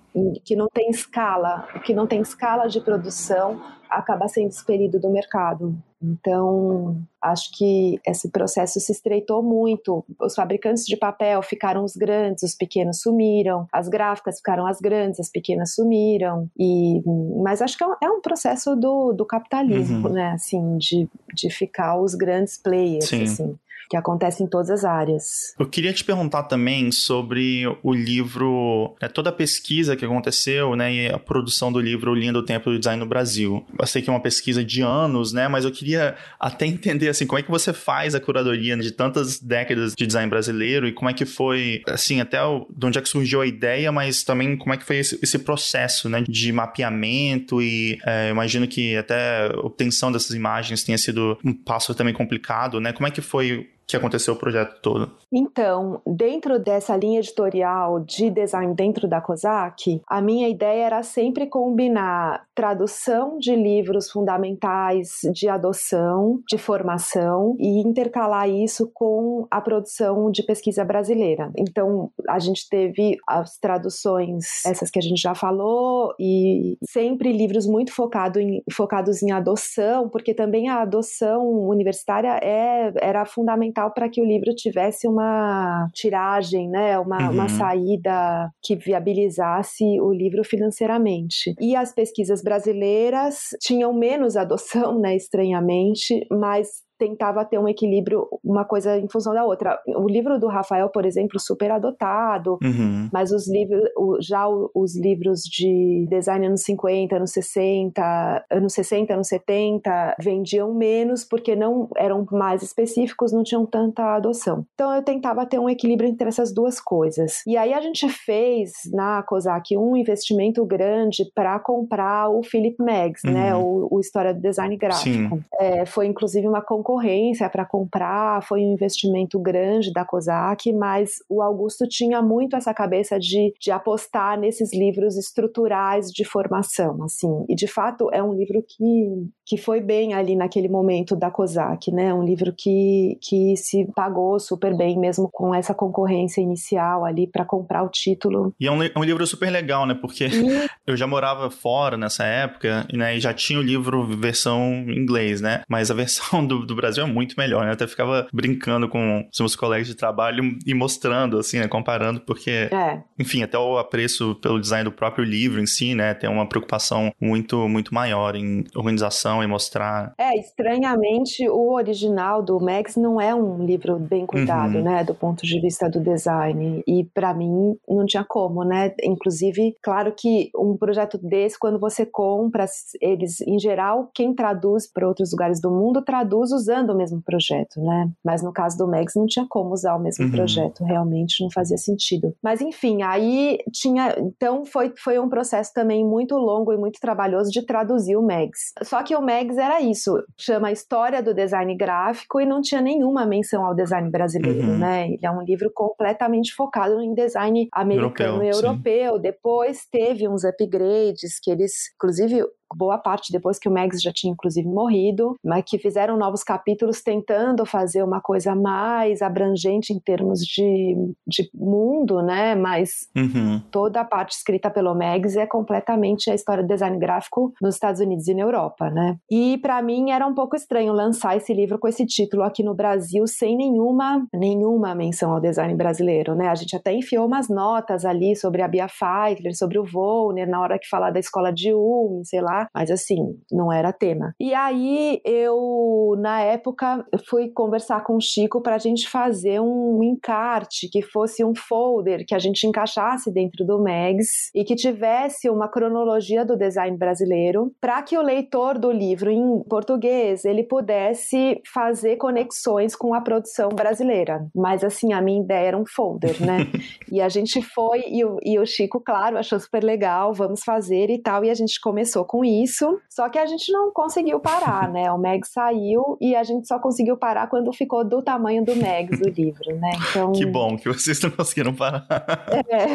que não tem escala, que não tem escala de produção, acaba sendo expelido do mercado. Então, acho que esse processo se estreitou muito. Os fabricantes de papel ficaram os grandes, os pequenos sumiram. As gráficas ficaram as grandes, as pequenas sumiram. E, mas acho que é um é processo do, do capitalismo, uhum. né? Assim, de, de ficar os grandes players, Sim. assim que acontece em todas as áreas. Eu queria te perguntar também sobre o livro, né, toda a pesquisa que aconteceu, né, e a produção do livro Linha do Tempo do Design no Brasil. Eu sei que é uma pesquisa de anos, né, mas eu queria até entender, assim, como é que você faz a curadoria de tantas décadas de design brasileiro e como é que foi, assim, até o, de onde é que surgiu a ideia, mas também como é que foi esse, esse processo, né, de mapeamento e é, imagino que até obtenção dessas imagens tenha sido um passo também complicado, né, como é que foi que aconteceu o projeto todo? Então, dentro dessa linha editorial de design dentro da COSAC, a minha ideia era sempre combinar tradução de livros fundamentais de adoção, de formação e intercalar isso com a produção de pesquisa brasileira. Então, a gente teve as traduções, essas que a gente já falou, e sempre livros muito focado em, focados em adoção, porque também a adoção universitária é, era fundamental fundamental para que o livro tivesse uma tiragem, né, uma, uhum. uma saída que viabilizasse o livro financeiramente. E as pesquisas brasileiras tinham menos adoção, né, estranhamente, mas tentava ter um equilíbrio, uma coisa em função da outra. O livro do Rafael, por exemplo, super adotado, uhum. mas os livros, já os livros de design anos 50, anos 60, anos 60, anos 70, vendiam menos porque não eram mais específicos, não tinham tanta adoção. Então eu tentava ter um equilíbrio entre essas duas coisas. E aí a gente fez na COSAC um investimento grande para comprar o Philip Meggs, né, uhum. né, o, o História do Design Gráfico. É, foi inclusive uma concorrência para comprar, foi um investimento grande da COSAC, mas o Augusto tinha muito essa cabeça de, de apostar nesses livros estruturais de formação, assim. E de fato é um livro que, que foi bem ali naquele momento da COSAC, né? Um livro que, que se pagou super bem, mesmo com essa concorrência inicial ali para comprar o título. E é um, é um, livro super legal, né? Porque e... eu já morava fora nessa época, né? E já tinha o livro versão em inglês, né? Mas a versão do, do Brasil é muito melhor, né? Eu até ficava brincando com os meus colegas de trabalho e mostrando, assim, né? Comparando, porque, é. enfim, até o apreço pelo design do próprio livro em si, né? Tem uma preocupação muito, muito maior em organização e mostrar. É, estranhamente, o original do Max não é um livro bem cuidado, uhum. né? Do ponto de vista do design. E para mim, não tinha como, né? Inclusive, claro que um projeto desse, quando você compra, eles, em geral, quem traduz para outros lugares do mundo, traduz usando o mesmo projeto, né? Mas no caso do Max, não tinha como usar o mesmo uhum. projeto, realmente não fazia sentido. Mas enfim, aí tinha. Então foi, foi um processo também muito longo e muito trabalhoso de traduzir o Mags. Só que o Mags era isso, chama História do Design Gráfico e não tinha nenhuma menção ao design brasileiro, uhum. né? Ele é um livro completamente focado em design americano europeu, e europeu. Depois teve uns upgrades que eles, inclusive, boa parte depois que o Mags já tinha inclusive morrido, mas que fizeram novos capítulos tentando fazer uma coisa mais abrangente em termos de, de mundo, né? Mas uhum. toda a parte escrita pelo Mags é completamente a história do design gráfico nos Estados Unidos e na Europa, né? E para mim era um pouco estranho lançar esse livro com esse título aqui no Brasil sem nenhuma nenhuma menção ao design brasileiro, né? A gente até enfiou umas notas ali sobre a Bia Feitler, sobre o Volner, na hora que falar da escola de Ulm, sei lá, mas assim, não era tema. E aí eu, na época, fui conversar com o Chico para a gente fazer um encarte que fosse um folder que a gente encaixasse dentro do Megs e que tivesse uma cronologia do design brasileiro para que o leitor do livro em português ele pudesse fazer conexões com a produção brasileira. Mas assim, a minha ideia era um folder, né? e a gente foi e o, e o Chico, claro, achou super legal, vamos fazer e tal, e a gente começou com isso, só que a gente não conseguiu parar, né? O Meg saiu e a gente só conseguiu parar quando ficou do tamanho do Megs o livro, né? Então... Que bom que vocês não conseguiram parar. É.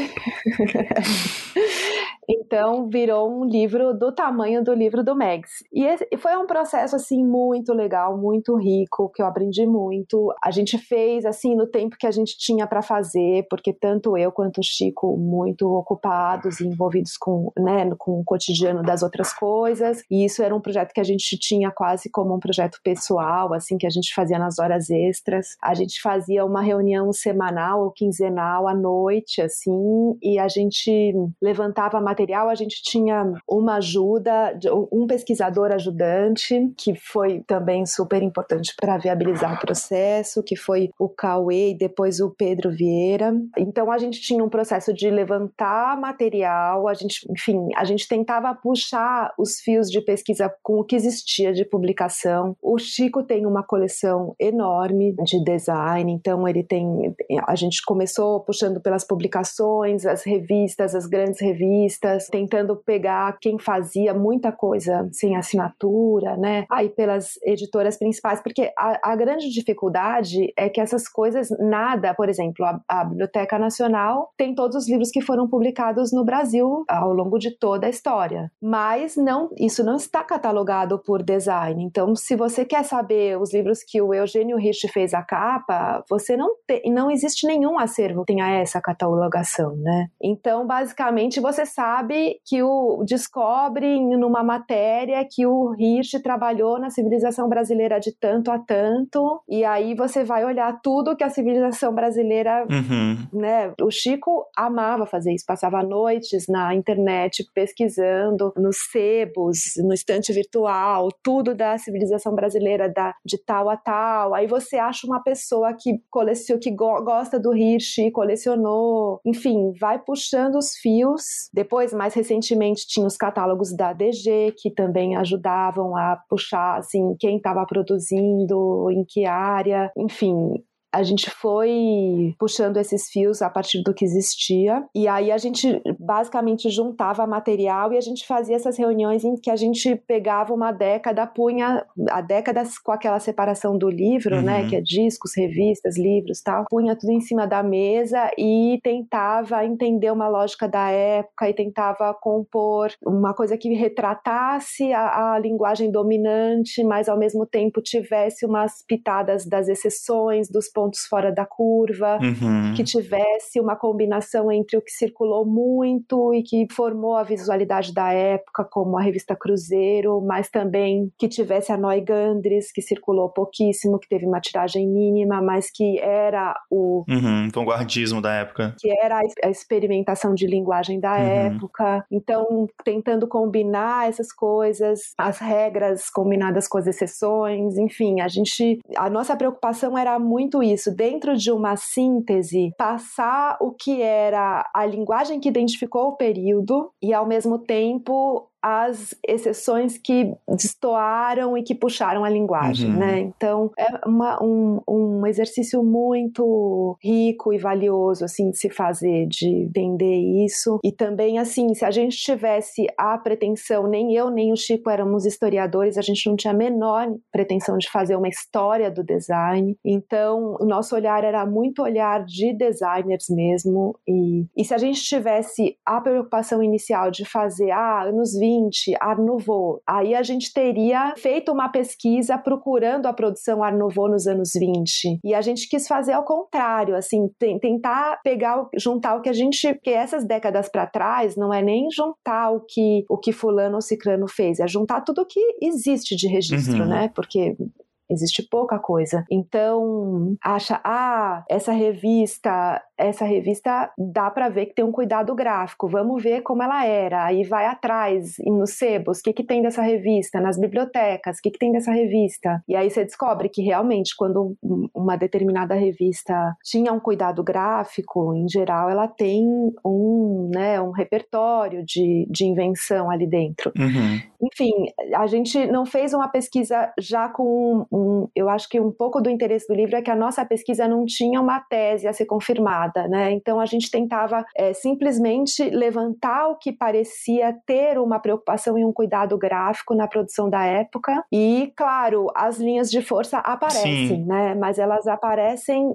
Então virou um livro do tamanho do livro do Megs. E foi um processo assim muito legal, muito rico, que eu aprendi muito. A gente fez assim no tempo que a gente tinha para fazer, porque tanto eu quanto o Chico muito ocupados e envolvidos com, né, com o cotidiano das outras coisas. E isso era um projeto que a gente tinha quase como um projeto pessoal, assim que a gente fazia nas horas extras. A gente fazia uma reunião semanal ou quinzenal à noite, assim, e a gente levantava material, a gente tinha uma ajuda, um pesquisador ajudante, que foi também super importante para viabilizar o processo, que foi o Cauê e depois o Pedro Vieira. Então a gente tinha um processo de levantar material, a gente, enfim, a gente tentava puxar os fios de pesquisa com o que existia de publicação. O Chico tem uma coleção enorme de design, então ele tem, a gente começou puxando pelas publicações, as revistas, as grandes revistas, tentando pegar quem fazia muita coisa sem assinatura, né? Aí pelas editoras principais, porque a, a grande dificuldade é que essas coisas, nada, por exemplo, a, a, Biblioteca Nacional tem todos os livros que foram publicados no Brasil ao longo de toda a história, mas não, isso não está catalogado por design. Então, se você quer saber os livros que o Eugênio Rich fez a capa, você não tem, não existe nenhum acervo que tenha essa catalogação, né? Então, basicamente, você sabe que o descobre numa matéria que o Hirsch trabalhou na civilização brasileira de tanto a tanto, e aí você vai olhar tudo que a civilização brasileira, uhum. né? O Chico amava fazer isso, passava noites na internet pesquisando nos sebos, no estante virtual, tudo da civilização brasileira da, de tal a tal. Aí você acha uma pessoa que coleciona, que go, gosta do Hirsch, colecionou, enfim, vai puxando os fios. Depois, mais recentemente, tinha os catálogos da DG que também ajudavam a puxar assim quem estava produzindo, em que área, enfim, a gente foi puxando esses fios a partir do que existia e aí a gente basicamente juntava material e a gente fazia essas reuniões em que a gente pegava uma década, punha a década com aquela separação do livro, né, uhum. né, que é discos, revistas, livros, tal, punha tudo em cima da mesa e tentava entender uma lógica da época e tentava compor uma coisa que retratasse a, a linguagem dominante, mas ao mesmo tempo tivesse umas pitadas das exceções, dos pontos pontos fora da curva, uhum. que tivesse uma combinação entre o que circulou muito e que formou a visualidade da época, como a revista Cruzeiro, mas também que tivesse a Noi Gandres, que circulou pouquíssimo, que teve uma tiragem mínima, mas que era o uhum, vanguardismo da época. Que era a experimentação de linguagem da uhum. época. Então, tentando combinar essas coisas, as regras combinadas com as exceções, enfim, a gente a nossa preocupação era muito isso isso, dentro de uma síntese, passar o que era a linguagem que identificou o período e, ao mesmo tempo, as exceções que destoaram e que puxaram a linguagem, uhum. né? Então é uma, um, um exercício muito rico e valioso assim de se fazer, de entender isso e também assim, se a gente tivesse a pretensão, nem eu nem o Chico éramos historiadores, a gente não tinha a menor pretensão de fazer uma história do design. Então o nosso olhar era muito olhar de designers mesmo e, e se a gente tivesse a preocupação inicial de fazer ah anos 20 20, Art Nouveau. Aí a gente teria feito uma pesquisa procurando a produção Art Nouveau nos anos 20. E a gente quis fazer ao contrário, assim, tentar pegar, juntar o que a gente, porque essas décadas para trás não é nem juntar o que o que fulano ou ciclano fez, é juntar tudo o que existe de registro, uhum. né? Porque existe pouca coisa. Então, acha, ah, essa revista, essa revista dá para ver que tem um cuidado gráfico, vamos ver como ela era. Aí vai atrás, nos sebos, o que, que tem dessa revista, nas bibliotecas, o que, que tem dessa revista. E aí você descobre que realmente, quando uma determinada revista tinha um cuidado gráfico, em geral, ela tem um, né, um repertório de, de invenção ali dentro. Uhum. Enfim, a gente não fez uma pesquisa já com um, um, eu acho que um pouco do interesse do livro é que a nossa pesquisa não tinha uma tese a ser confirmada, né? Então a gente tentava é, simplesmente levantar o que parecia ter uma preocupação e um cuidado gráfico na produção da época. E, claro, as linhas de força aparecem, Sim. né? Mas elas aparecem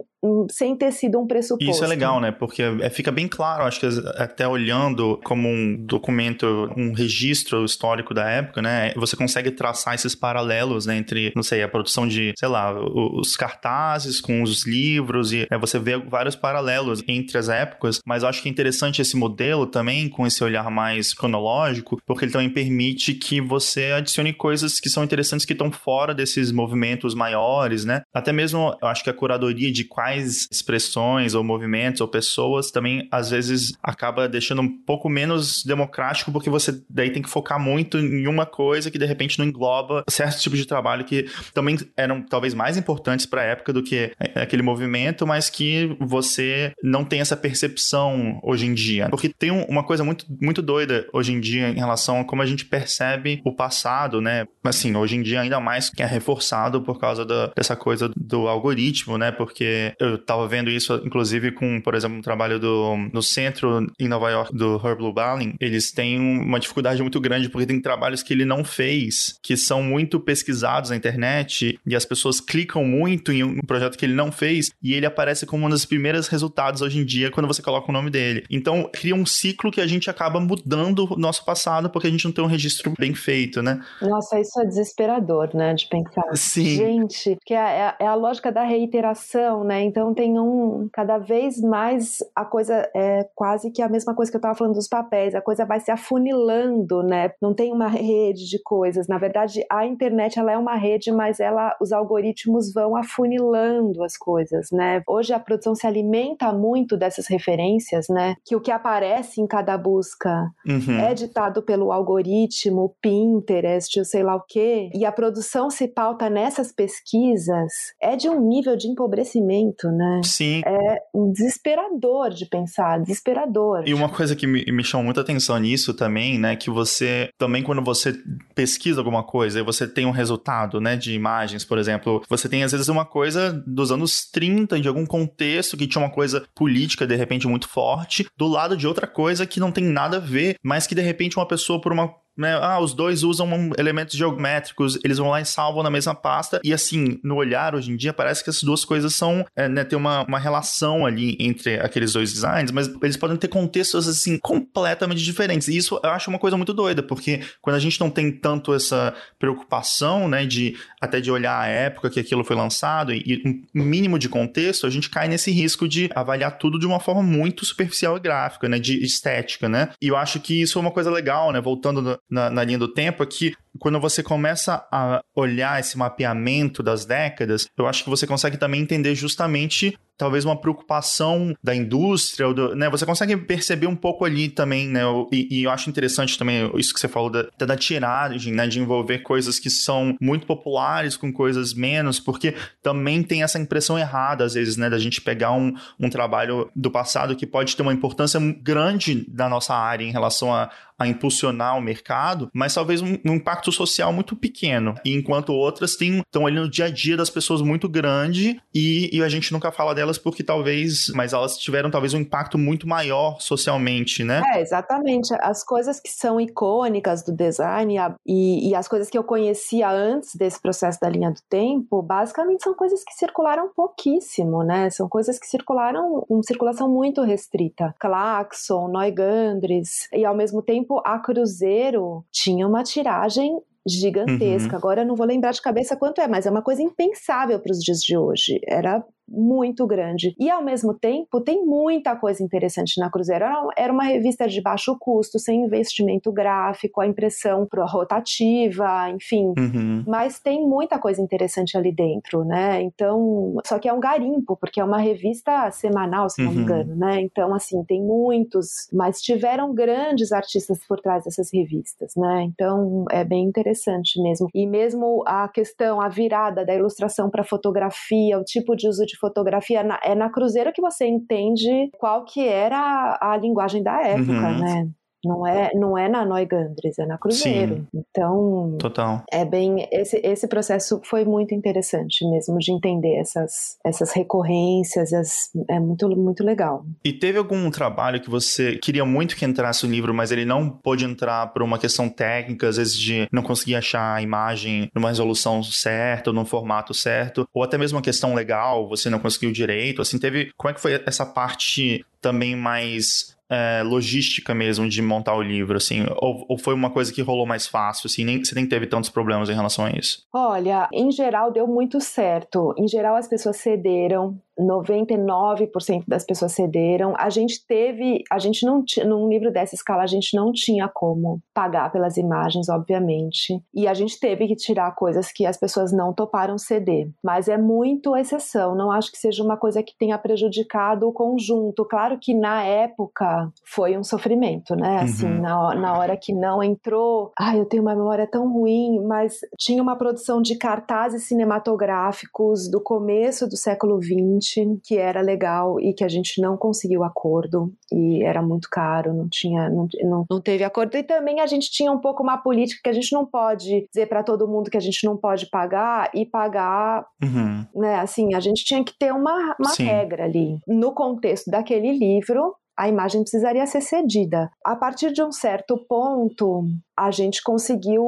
sem ter sido um pressuposto. Isso é legal, né? Porque é, fica bem claro, acho que até olhando como um documento, um registro histórico da época, né? Você consegue traçar esses paralelos, né? Entre, não sei, a produção de, sei lá, os cartazes com os livros e é, você vê vários paralelos entre as épocas, mas eu acho que é interessante esse modelo também, com esse olhar mais cronológico, porque ele também permite que você adicione coisas que são interessantes que estão fora desses movimentos maiores, né? Até mesmo, eu acho que a curadoria de quais expressões ou movimentos ou pessoas também, às vezes, acaba deixando um pouco menos democrático, porque você daí tem que focar muito em uma coisa que, de repente, não engloba certos tipos de trabalho que também eram talvez mais importantes para a época do que aquele movimento, mas que você não tem essa percepção hoje em dia. Porque tem uma coisa muito, muito doida hoje em dia em relação a como a gente percebe o passado, né? Assim, hoje em dia ainda mais que é reforçado por causa da, dessa coisa do algoritmo, né? Porque eu tava vendo isso, inclusive, com, por exemplo, um trabalho do, no centro em Nova York do Herb Lubalin. Eles têm uma dificuldade muito grande porque tem trabalhos que ele não fez, que são muito pesquisados na internet e as pessoas clicam muito em um projeto que ele não fez e ele aparece como um dos primeiros resultados hoje em dia quando você coloca o nome dele. Então, cria um ciclo que a gente acaba mudando o nosso passado porque a gente não tem um registro bem feito, né? Nossa, isso é desesperador, né, de pensar. Sim. Gente, que é, é, é a lógica da reiteração, né? Então tem um cada vez mais a coisa é quase que a mesma coisa que eu estava falando dos papéis, a coisa vai se afunilando, né? Não tem uma rede de coisas. Na verdade, a internet ela é uma rede, mas ela os algoritmos vão afunilando as coisas, né? Hoje a produção se alimenta muito dessas referências, né? Que o que aparece em cada busca uhum. é ditado pelo algoritmo, Pinterest, sei lá o quê, e a produção se pauta nessas pesquisas, é de um nível de empobrecimento, né? Sim. É desesperador de pensar, desesperador. E uma coisa que me, me chamou muita atenção nisso também, né, que você também quando você pesquisa alguma coisa e você tem um resultado, né, de imagens, por exemplo, você tem às vezes uma coisa dos anos 30 de algum contexto que tinha uma coisa política de repente muito forte, do lado de outra coisa que não tem nada a ver, mas que de repente uma pessoa por uma né? Ah, os dois usam elementos geométricos, eles vão lá e salvam na mesma pasta. E assim, no olhar hoje em dia, parece que essas duas coisas são, é, né, tem uma, uma relação ali entre aqueles dois designs, mas eles podem ter contextos assim completamente diferentes. E isso eu acho uma coisa muito doida, porque quando a gente não tem tanto essa preocupação, né, de até de olhar a época que aquilo foi lançado e, e um mínimo de contexto, a gente cai nesse risco de avaliar tudo de uma forma muito superficial e gráfica, né, de estética, né? E eu acho que isso é uma coisa legal, né, voltando na, na linha do tempo é que quando você começa a olhar esse mapeamento das décadas, eu acho que você consegue também entender justamente talvez uma preocupação da indústria, do, né? Você consegue perceber um pouco ali também, né? E, e, eu acho interessante também isso que você falou da, da tiragem, né? De envolver coisas que são muito populares com coisas menos, porque também tem essa impressão errada, às vezes, né? Da gente pegar um, um trabalho do passado que pode ter uma importância grande da nossa área em relação a, a impulsionar o mercado, mas talvez um, um impacto social muito pequeno. Enquanto outras estão ali no dia a dia das pessoas muito grande e, e, a gente nunca fala delas porque talvez, mas elas tiveram talvez um impacto muito maior socialmente, né? É, exatamente. As coisas que são icônicas do design e, e as coisas que eu conhecia antes desse processo da linha do tempo, basicamente são coisas que circularam pouquíssimo, né? São coisas que circularam, uma circulação muito restrita. Claxon, Neugandres, e ao mesmo tempo, a Cruzeiro tinha uma tiragem gigantesca. Uhum. Agora eu não vou lembrar de cabeça quanto é, mas é uma coisa impensável para os dias de hoje. Era muito grande. E ao mesmo tempo, tem muita coisa interessante na Cruzeiro. Era uma revista de baixo custo, sem investimento gráfico, a impressão rotativa, enfim. Uhum. Mas tem muita coisa interessante ali dentro, né? Então, só que é um garimpo, porque é uma revista semanal, se não me uhum. engano, né? Então, assim, tem muitos, mas tiveram grandes artistas por trás dessas revistas, né? Então, é bem interessante mesmo. E mesmo a questão, a virada da ilustração para fotografia, o tipo de uso de fotografia, na, é na Cruzeiro que você entende qual que era a, a linguagem da época, uhum. né? Não é, não é na Neugandres, é na Cruzeiro. Sim. Então, Total. é bem esse, esse processo foi muito interessante mesmo de entender essas, essas recorrências, as, é muito muito legal. E teve algum trabalho que você queria muito que entrasse no livro, mas ele não pôde entrar por uma questão técnica, às vezes de não conseguir achar a imagem numa resolução certa, ou num formato certo, ou até mesmo uma questão legal, você não conseguiu direito, assim, teve, como é que foi essa parte também mais é, logística mesmo de montar o livro, assim? Ou, ou, foi uma coisa que rolou mais fácil, assim? Nem, você nem teve tantos problemas em relação a isso? Olha, em geral deu muito certo. Em geral as pessoas cederam, 99% das pessoas cederam. A gente teve, a gente não tinha, num livro dessa escala, a gente não tinha como pagar pelas imagens, obviamente. E a gente teve que tirar coisas que as pessoas não toparam ceder. Mas é muito exceção, não acho que seja uma coisa que tenha prejudicado o conjunto. Claro que na época foi um sofrimento, né? Assim, uhum. na, na hora que não entrou. Ai, eu tenho uma memória tão ruim, mas tinha uma produção de cartazes cinematográficos do começo do século XX que era legal e que a gente não conseguiu acordo e era muito caro, não tinha, não, não, não teve acordo. E também a gente tinha um pouco uma política que a gente não pode dizer para todo mundo que a gente não pode pagar e pagar, uhum. né? Assim, a gente tinha que ter uma, uma regra ali. No contexto daquele livro, a imagem precisaria ser cedida. A partir de um certo ponto, a gente conseguiu,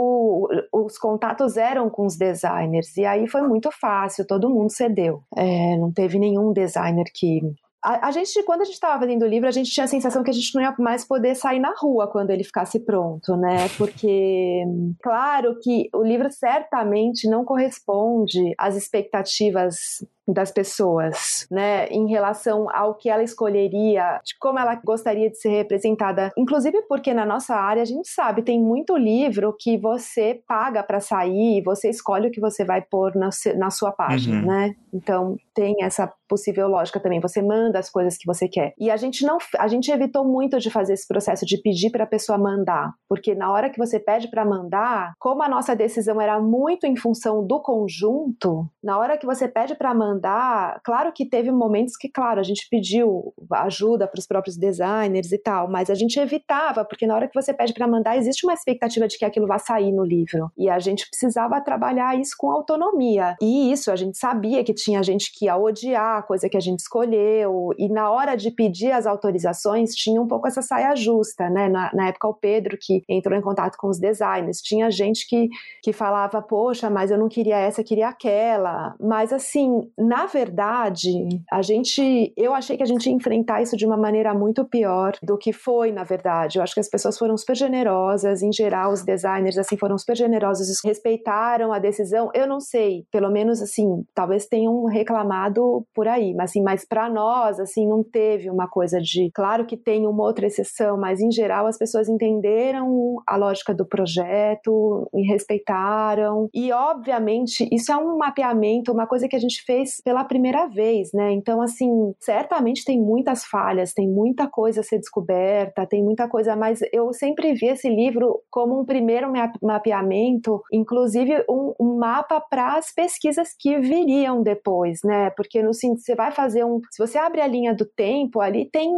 os contatos eram com os designers, e aí foi muito fácil, todo mundo cedeu. É, não teve nenhum designer que a, a, gente, quando a gente estava fazendo o livro, a gente tinha a sensação que a gente não ia mais poder sair na rua quando ele ficasse pronto, né? Porque, claro que o livro certamente não corresponde às expectativas das pessoas, né, em relação ao que ela escolheria, de como ela gostaria de ser representada. Inclusive porque na nossa área a gente sabe, tem muito livro que você paga para sair, e você escolhe o que você vai pôr na, na sua página, uhum. né? Então tem essa possível lógica também. Você manda as coisas que você quer. E a gente não, a gente evitou muito de fazer esse processo de pedir para a pessoa mandar, porque na hora que você pede para mandar, como a nossa decisão era muito em função do conjunto, na hora que você pede para mandar, claro que teve momentos que, claro, a gente pediu ajuda para os próprios designers e tal, mas a gente evitava, porque na hora que você pede para mandar, existe uma expectativa de que aquilo vá sair no livro. E a gente precisava trabalhar isso com autonomia. E isso, a gente sabia que tinha gente que ia odiar a coisa que a gente escolheu, e na hora de pedir as autorizações, tinha um pouco essa saia justa, né? Na, na época, o Pedro, que entrou em contato com os designers, tinha gente que, que falava, poxa, mas eu não queria essa, queria aquela. Mas, assim, na verdade, a gente, eu achei que a gente ia enfrentar isso de uma maneira muito pior do que foi, na verdade. Eu acho que as pessoas foram super generosas, em geral, os designers, assim, foram super generosos, respeitaram a decisão. Eu não sei, pelo menos, assim, talvez tenham reclamado por aí, mas assim, mas para nós, assim, não teve uma coisa de, claro que tem uma outra exceção, mas em geral as pessoas entenderam a lógica do projeto e respeitaram. E obviamente, isso é um mapeamento, uma coisa que a gente fez pela primeira vez, né? Então, assim, certamente tem muitas falhas, tem muita coisa a ser descoberta, tem muita coisa, mas eu sempre vi esse livro como um primeiro mapeamento, inclusive um, um mapa para as pesquisas que viriam depois, né? Porque no você vai fazer um. Se você abre a linha do tempo, ali tem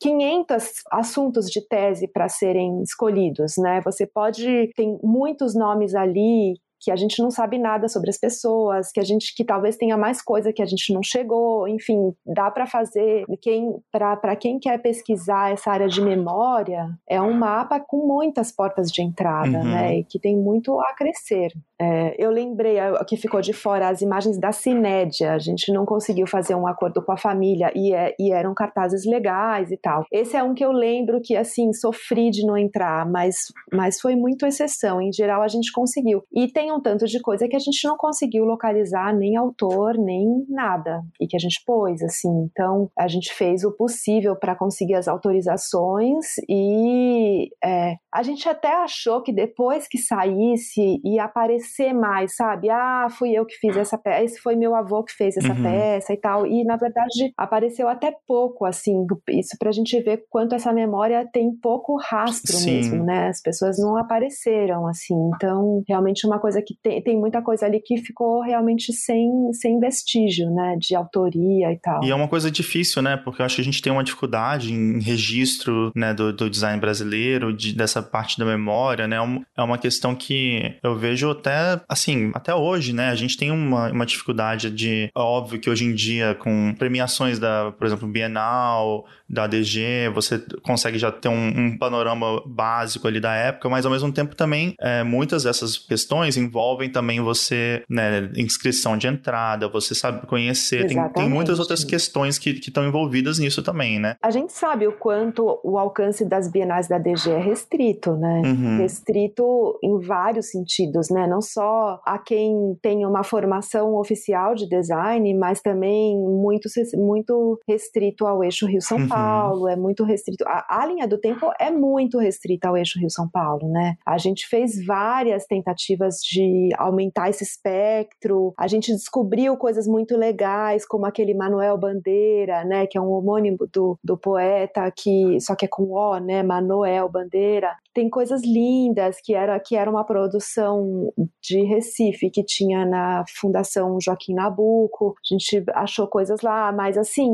500 assuntos de tese para serem escolhidos, né? Você pode. Tem muitos nomes ali que a gente não sabe nada sobre as pessoas, que a gente que talvez tenha mais coisa que a gente não chegou, enfim, dá para fazer quem para quem quer pesquisar essa área de memória, é um mapa com muitas portas de entrada, uhum. né, e que tem muito a crescer. É, eu lembrei que ficou de fora as imagens da Cinédia, a gente não conseguiu fazer um acordo com a família e, é, e eram cartazes legais e tal. Esse é um que eu lembro que assim sofri de não entrar, mas mas foi muito exceção. Em geral a gente conseguiu. E tem um tanto de coisa que a gente não conseguiu localizar nem autor, nem nada, e que a gente pôs, assim. Então, a gente fez o possível para conseguir as autorizações e é, a gente até achou que depois que saísse ia aparecer mais, sabe? Ah, fui eu que fiz essa peça, esse foi meu avô que fez essa uhum. peça e tal. E, na verdade, apareceu até pouco, assim, isso pra gente ver quanto essa memória tem pouco rastro Sim. mesmo, né? As pessoas não apareceram, assim. Então, realmente uma coisa que tem, tem muita coisa ali que ficou realmente sem, sem vestígio, né, de autoria e tal. E é uma coisa difícil, né, porque eu acho que a gente tem uma dificuldade em registro, né, do, do design brasileiro, de, dessa parte da memória, né, é, é uma questão que eu vejo até, assim, até hoje, né, a gente tem uma, uma dificuldade de, é óbvio que hoje em dia, com premiações da, por exemplo, Bienal, da DG, você consegue já ter um, um panorama básico ali da época, mas ao mesmo tempo também, é, muitas dessas questões envolvem também você, né, inscrição de entrada, você sabe conhecer, tem, tem, muitas outras questões que estão envolvidas nisso também, né? A gente sabe o quanto o alcance das bienais da DG é restrito, né? Uhum. Restrito em vários sentidos, né? Não só a quem tem uma formação oficial de design, mas também muito, muito restrito ao eixo Rio-São uhum. Paulo, é muito restrito. A, a linha do tempo é muito restrita ao eixo Rio-São Paulo, né? A gente fez várias tentativas de aumentar esse espectro. A gente descobriu coisas muito legais, como aquele Manuel Bandeira, né, que é um homônimo do, do poeta, que só que é com O, né, Manuel Bandeira. Tem coisas lindas, que era, que era uma produção de Recife, que tinha na Fundação Joaquim Nabuco. A gente achou coisas lá, mas assim,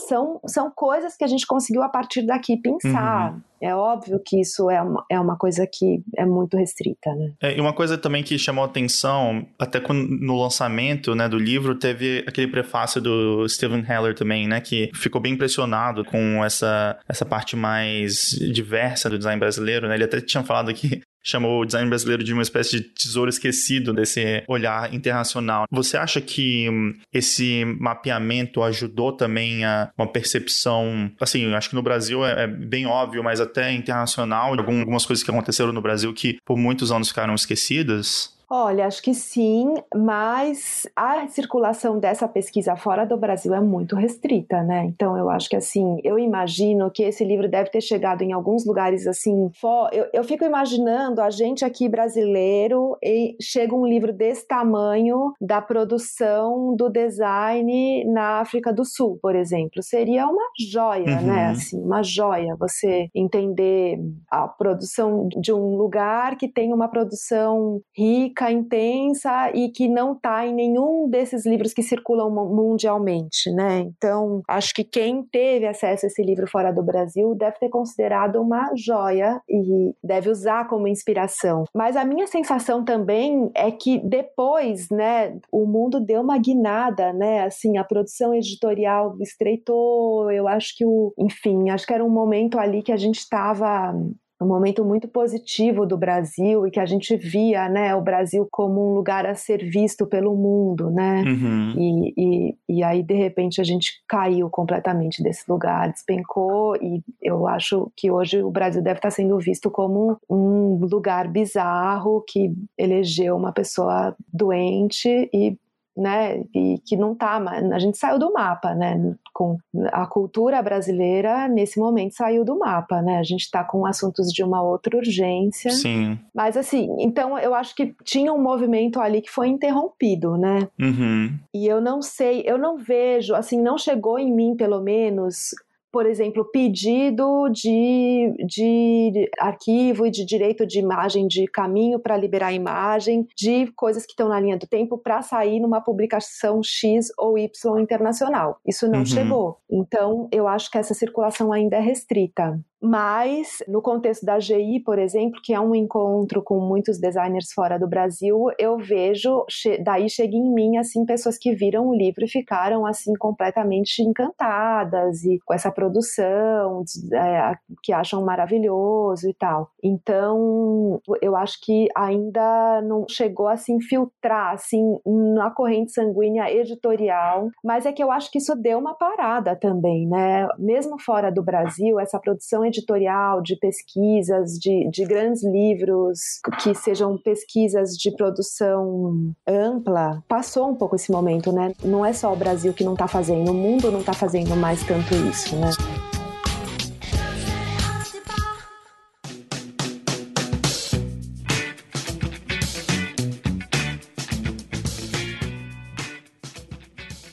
são, são coisas que a gente conseguiu a partir daqui pensar. Uhum. É óbvio que isso é uma, é uma coisa que é muito restrita, né? É, e uma coisa também que chamou atenção, até quando, no lançamento né, do livro, teve aquele prefácio do Steven Heller também, né? Que ficou bem impressionado com essa, essa parte mais diversa do design brasileiro, né? Ele até tinha falado que chamou o design brasileiro de uma espécie de tesouro esquecido desse olhar internacional. Você acha que hum, esse mapeamento ajudou também a uma percepção, assim, acho que no Brasil é, é bem óbvio, mas até internacional, algumas coisas que aconteceram no Brasil que por muitos anos ficaram esquecidas? Olha, acho que sim, mas a circulação dessa pesquisa fora do Brasil é muito restrita, né? Então eu acho que assim, eu imagino que esse livro deve ter chegado em alguns lugares assim. Eu, eu fico imaginando a gente aqui brasileiro e chega um livro desse tamanho da produção do design na África do Sul, por exemplo. Seria uma joia, né? uhum. né? Assim, uma joia você entender a produção de um lugar que tem uma produção rica, intensa e que não está em nenhum desses livros que circulam mundialmente, né? Então, acho que quem teve acesso a esse livro fora do Brasil deve ter considerado uma joia e deve usar como inspiração. Mas a minha sensação também é que depois, né, o mundo deu uma guinada, né? Assim, a produção editorial estreitou. Eu acho que o, enfim, acho que era um momento ali que a gente estava um momento muito positivo do Brasil e que a gente via né, o Brasil como um lugar a ser visto pelo mundo, né? Uhum. E, e, e, aí, de repente, a gente caiu completamente desse lugar, despencou, e eu acho que hoje o Brasil deve estar sendo visto como um lugar bizarro que elegeu uma pessoa doente e né, e que não tá, a gente saiu do mapa, né, com a cultura brasileira nesse momento saiu do mapa, né, a gente está com assuntos de uma outra urgência. Sim. Mas assim, então eu acho que tinha um movimento ali que foi interrompido, né, uhum. e eu não sei, eu não vejo, assim, não chegou em mim pelo menos por exemplo, pedido de, de arquivo e de direito de imagem, de caminho para liberar a imagem, de coisas que estão na linha do tempo para sair numa publicação X ou Y internacional. Isso não uhum. chegou. Então, eu acho que essa circulação ainda é restrita. Mas, no contexto da GI, por exemplo, que é um encontro com muitos designers fora do Brasil, eu vejo, daí chega em mim, assim, pessoas que viram o livro e ficaram, assim, completamente encantadas e com essa produção, é, que acham maravilhoso e tal. Então, eu acho que ainda não chegou a se infiltrar, assim, na corrente sanguínea editorial, mas é que eu acho que isso deu uma parada também, né? Mesmo fora do Brasil, essa produção editorial, de pesquisas, de, de grandes livros, que sejam pesquisas de produção ampla, passou um pouco esse momento, né? Não é só o Brasil que não está fazendo, o mundo não está fazendo mais tanto isso, né?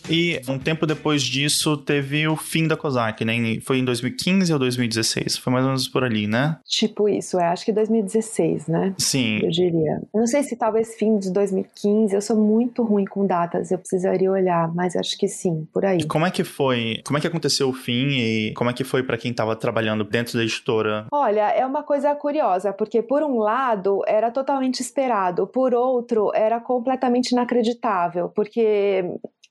E um tempo depois disso teve o fim da COSAC, né? Foi em 2015 ou 2016? Foi mais ou menos por ali, né? Tipo isso, é. Acho que 2016, né? Sim. Eu diria. Eu não sei se talvez fim de 2015. Eu sou muito ruim com datas. Eu precisaria olhar, mas acho que sim, por aí. E como é que foi? Como é que aconteceu o fim e como é que foi para quem estava trabalhando dentro da editora? Olha, é uma coisa curiosa, porque por um lado era totalmente esperado, por outro era completamente inacreditável, porque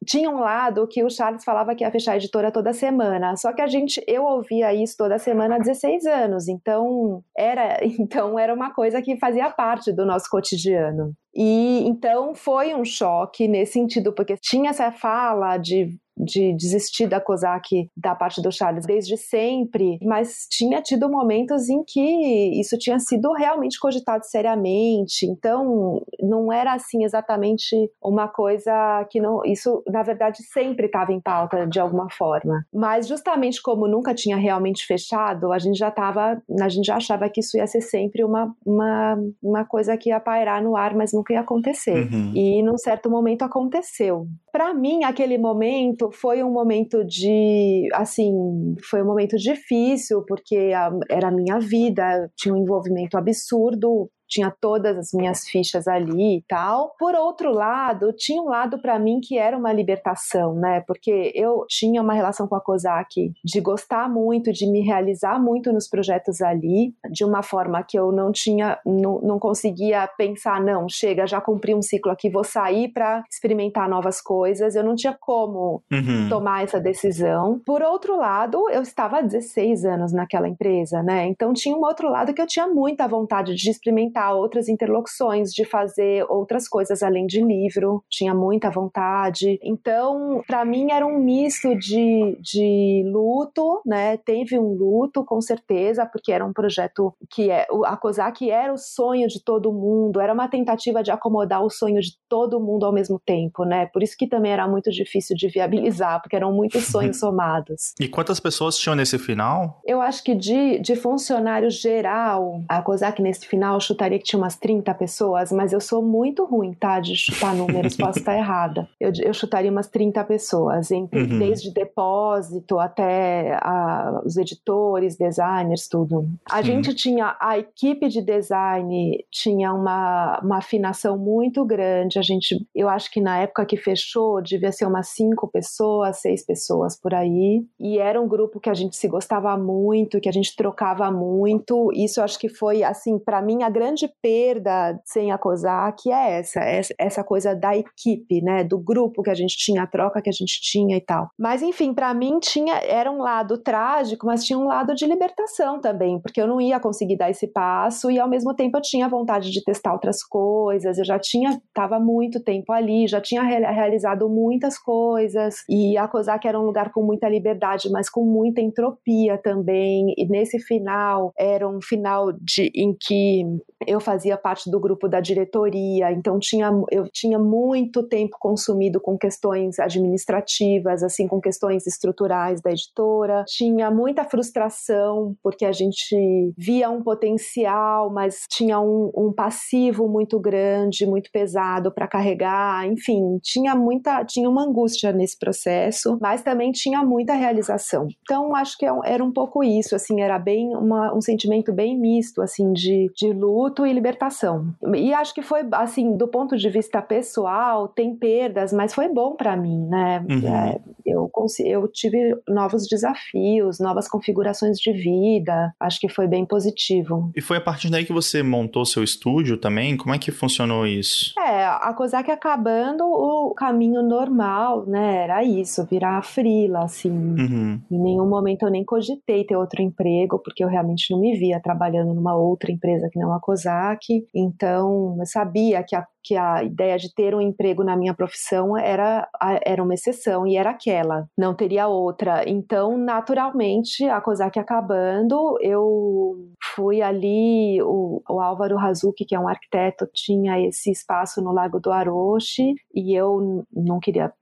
tinha um lado que o Charles falava que ia fechar a editora toda semana, só que a gente, eu ouvia isso toda semana há 16 anos, então era, então era uma coisa que fazia parte do nosso cotidiano. E então foi um choque nesse sentido, porque tinha essa fala de de desistir da COSAC da parte do Charles desde sempre, mas tinha tido momentos em que isso tinha sido realmente cogitado seriamente, então não era assim exatamente uma coisa que não. Isso, na verdade, sempre estava em pauta de alguma forma. Mas justamente como nunca tinha realmente fechado, a gente já estava. A gente já achava que isso ia ser sempre uma, uma, uma coisa que ia pairar no ar, mas nunca ia acontecer. Uhum. E num certo momento aconteceu. Para mim, aquele momento foi um momento de, assim, foi um momento difícil, porque a, era a minha vida, tinha um envolvimento absurdo tinha todas as minhas fichas ali e tal. Por outro lado, tinha um lado para mim que era uma libertação, né? Porque eu tinha uma relação com a COSAC de gostar muito, de me realizar muito nos projetos ali, de uma forma que eu não tinha, não, não conseguia pensar, não, chega, já cumpri um ciclo aqui, vou sair para experimentar novas coisas. Eu não tinha como uhum. tomar essa decisão. Por outro lado, eu estava há 16 anos naquela empresa, né? Então tinha um outro lado que eu tinha muita vontade de experimentar tentar outras interlocuções, de fazer outras coisas além de livro, tinha muita vontade. Então, para mim era um misto de, de luto, né? Teve um luto, com certeza, porque era um projeto que é a COSAC era o sonho de todo mundo, era uma tentativa de acomodar o sonho de todo mundo ao mesmo tempo, né? Por isso que também era muito difícil de viabilizar, porque eram muitos sonhos somados. E quantas pessoas tinham nesse final? Eu acho que de, de funcionário geral, a COSAC nesse final eu chutaria que tinha umas 30 pessoas, mas eu sou muito ruim, tá? De chutar números, posso estar errada. Eu, eu chutaria umas 30 pessoas, entre, uhum. desde depósito até a, os editores, designers, tudo. A Sim. gente tinha, a equipe de design tinha uma, uma afinação muito grande. A gente, eu acho que na época que fechou, devia ser umas cinco pessoas, seis pessoas por aí. E era um grupo que a gente se gostava muito, que a gente trocava muito. Isso acho que foi, assim, para mim, a grande perda sem a COSAC é essa, essa coisa da equipe, né? Do grupo que a gente tinha, a troca que a gente tinha e tal. Mas, enfim, para mim tinha, era um lado trágico, mas tinha um lado de libertação também, porque eu não ia conseguir dar esse passo e ao mesmo tempo eu tinha vontade de testar outras coisas, eu já tinha, estava muito tempo ali, já tinha realizado muitas coisas e a COSAC era um lugar com muita liberdade, mas com muita entropia também. E nesse final era um final de, em que eu fazia parte do grupo da diretoria, então tinha, eu tinha muito tempo consumido com questões administrativas, assim, com questões estruturais da editora. Tinha muita frustração porque a gente via um potencial, mas tinha um, um passivo muito grande, muito pesado para carregar. Enfim, tinha muita, tinha uma angústia nesse processo, mas também tinha muita realização. Então, acho que é era um pouco isso, assim, era bem uma, um sentimento bem misto, assim, de, de luto e libertação. E acho que foi, assim, do ponto de vista pessoal, tem perdas, mas foi bom para mim, né? Uhum. É, eu, eu tive novos desafios, novas configurações de vida, acho que foi bem positivo. E foi a partir daí que você montou seu estúdio também? Como é que funcionou isso? É, a COSAC acabando, o caminho normal, né, era isso, virar frila, assim. Uhum. Em nenhum momento eu nem cogitei ter outro emprego, porque eu realmente não me via trabalhando numa outra empresa que não a COSAC. Então, eu sabia que a que a ideia de ter um emprego na minha profissão era, era uma exceção e era aquela, não teria outra. Então, naturalmente, a COSAC acabando, eu fui ali, o, o Álvaro Hazuki, que é um arquiteto, tinha esse espaço no Lago do Aroche e eu não queria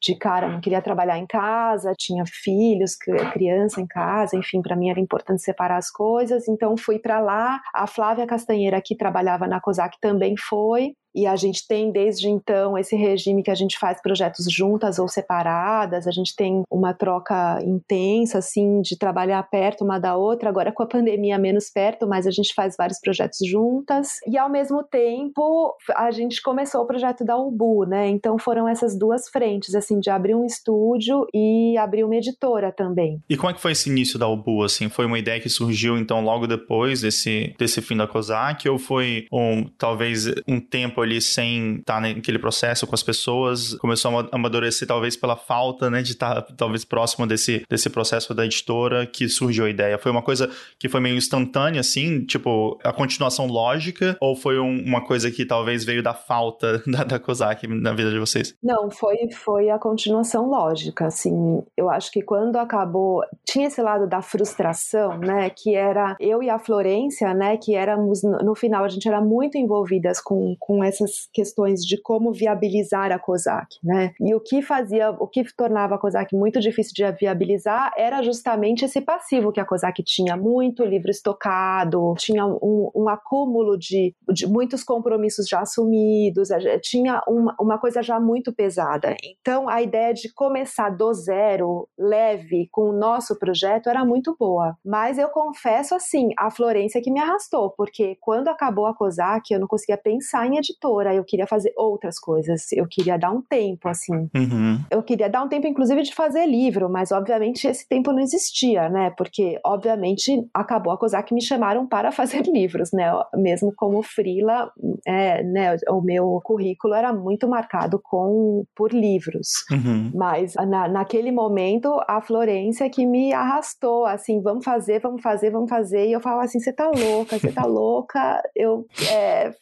de cara não queria trabalhar em casa, tinha filhos, criança em casa, enfim, para mim era importante separar as coisas, então fui para lá. A Flávia Castanheira, que trabalhava na COSAC, também foi. E a gente tem desde então esse regime que a gente faz projetos juntas ou separadas, a gente tem uma troca intensa, assim, de trabalhar perto uma da outra. Agora com a pandemia menos perto, mas a gente faz vários projetos juntas. E ao mesmo tempo, a gente começou o projeto da Ubu, né? Então foram essas duas frentes, assim, de abrir um estúdio e abrir uma editora também. E como é que foi esse início da Ubu, assim? Foi uma ideia que surgiu, então, logo depois desse, desse fim da COSAC? Ou foi, um, talvez, um tempo ali sem estar naquele processo com as pessoas, começou a amadurecer talvez pela falta, né, de estar talvez próximo desse, desse processo da editora que surgiu a ideia. Foi uma coisa que foi meio instantânea, assim, tipo, a continuação lógica, ou foi um, uma coisa que talvez veio da falta da, da COSAC na vida de vocês? Não, foi, foi a continuação lógica, assim, eu acho que quando acabou, tinha esse lado da frustração, né, que era eu e a Florência, né, que éramos, no final, a gente era muito envolvidas com, com essas questões de como viabilizar a COSAC, né? E o que fazia, o que tornava a COSAC muito difícil de viabilizar era justamente esse passivo que a COSAC tinha, muito livro estocado, tinha um, um acúmulo de, de, muitos compromissos já assumidos, tinha uma, uma coisa já muito pesada. Então, a ideia de começar do zero, leve, com o nosso projeto era muito boa. Mas eu confesso assim, a Florência que me arrastou, porque quando acabou a COSAC, eu não conseguia pensar em editar editora, eu queria fazer outras coisas, eu queria dar um tempo, assim. Uhum. Eu queria dar um tempo, inclusive, de fazer livro, mas obviamente esse tempo não existia, né? Porque, obviamente, acabou a coisa que me chamaram para fazer livros, né? Mesmo como frila, é, né? O meu currículo era muito marcado com por livros. Uhum. Mas na, naquele momento, a Florência que me arrastou, assim, vamos fazer, vamos fazer, vamos fazer. E eu falava assim, você tá louca, você tá louca. Eu é,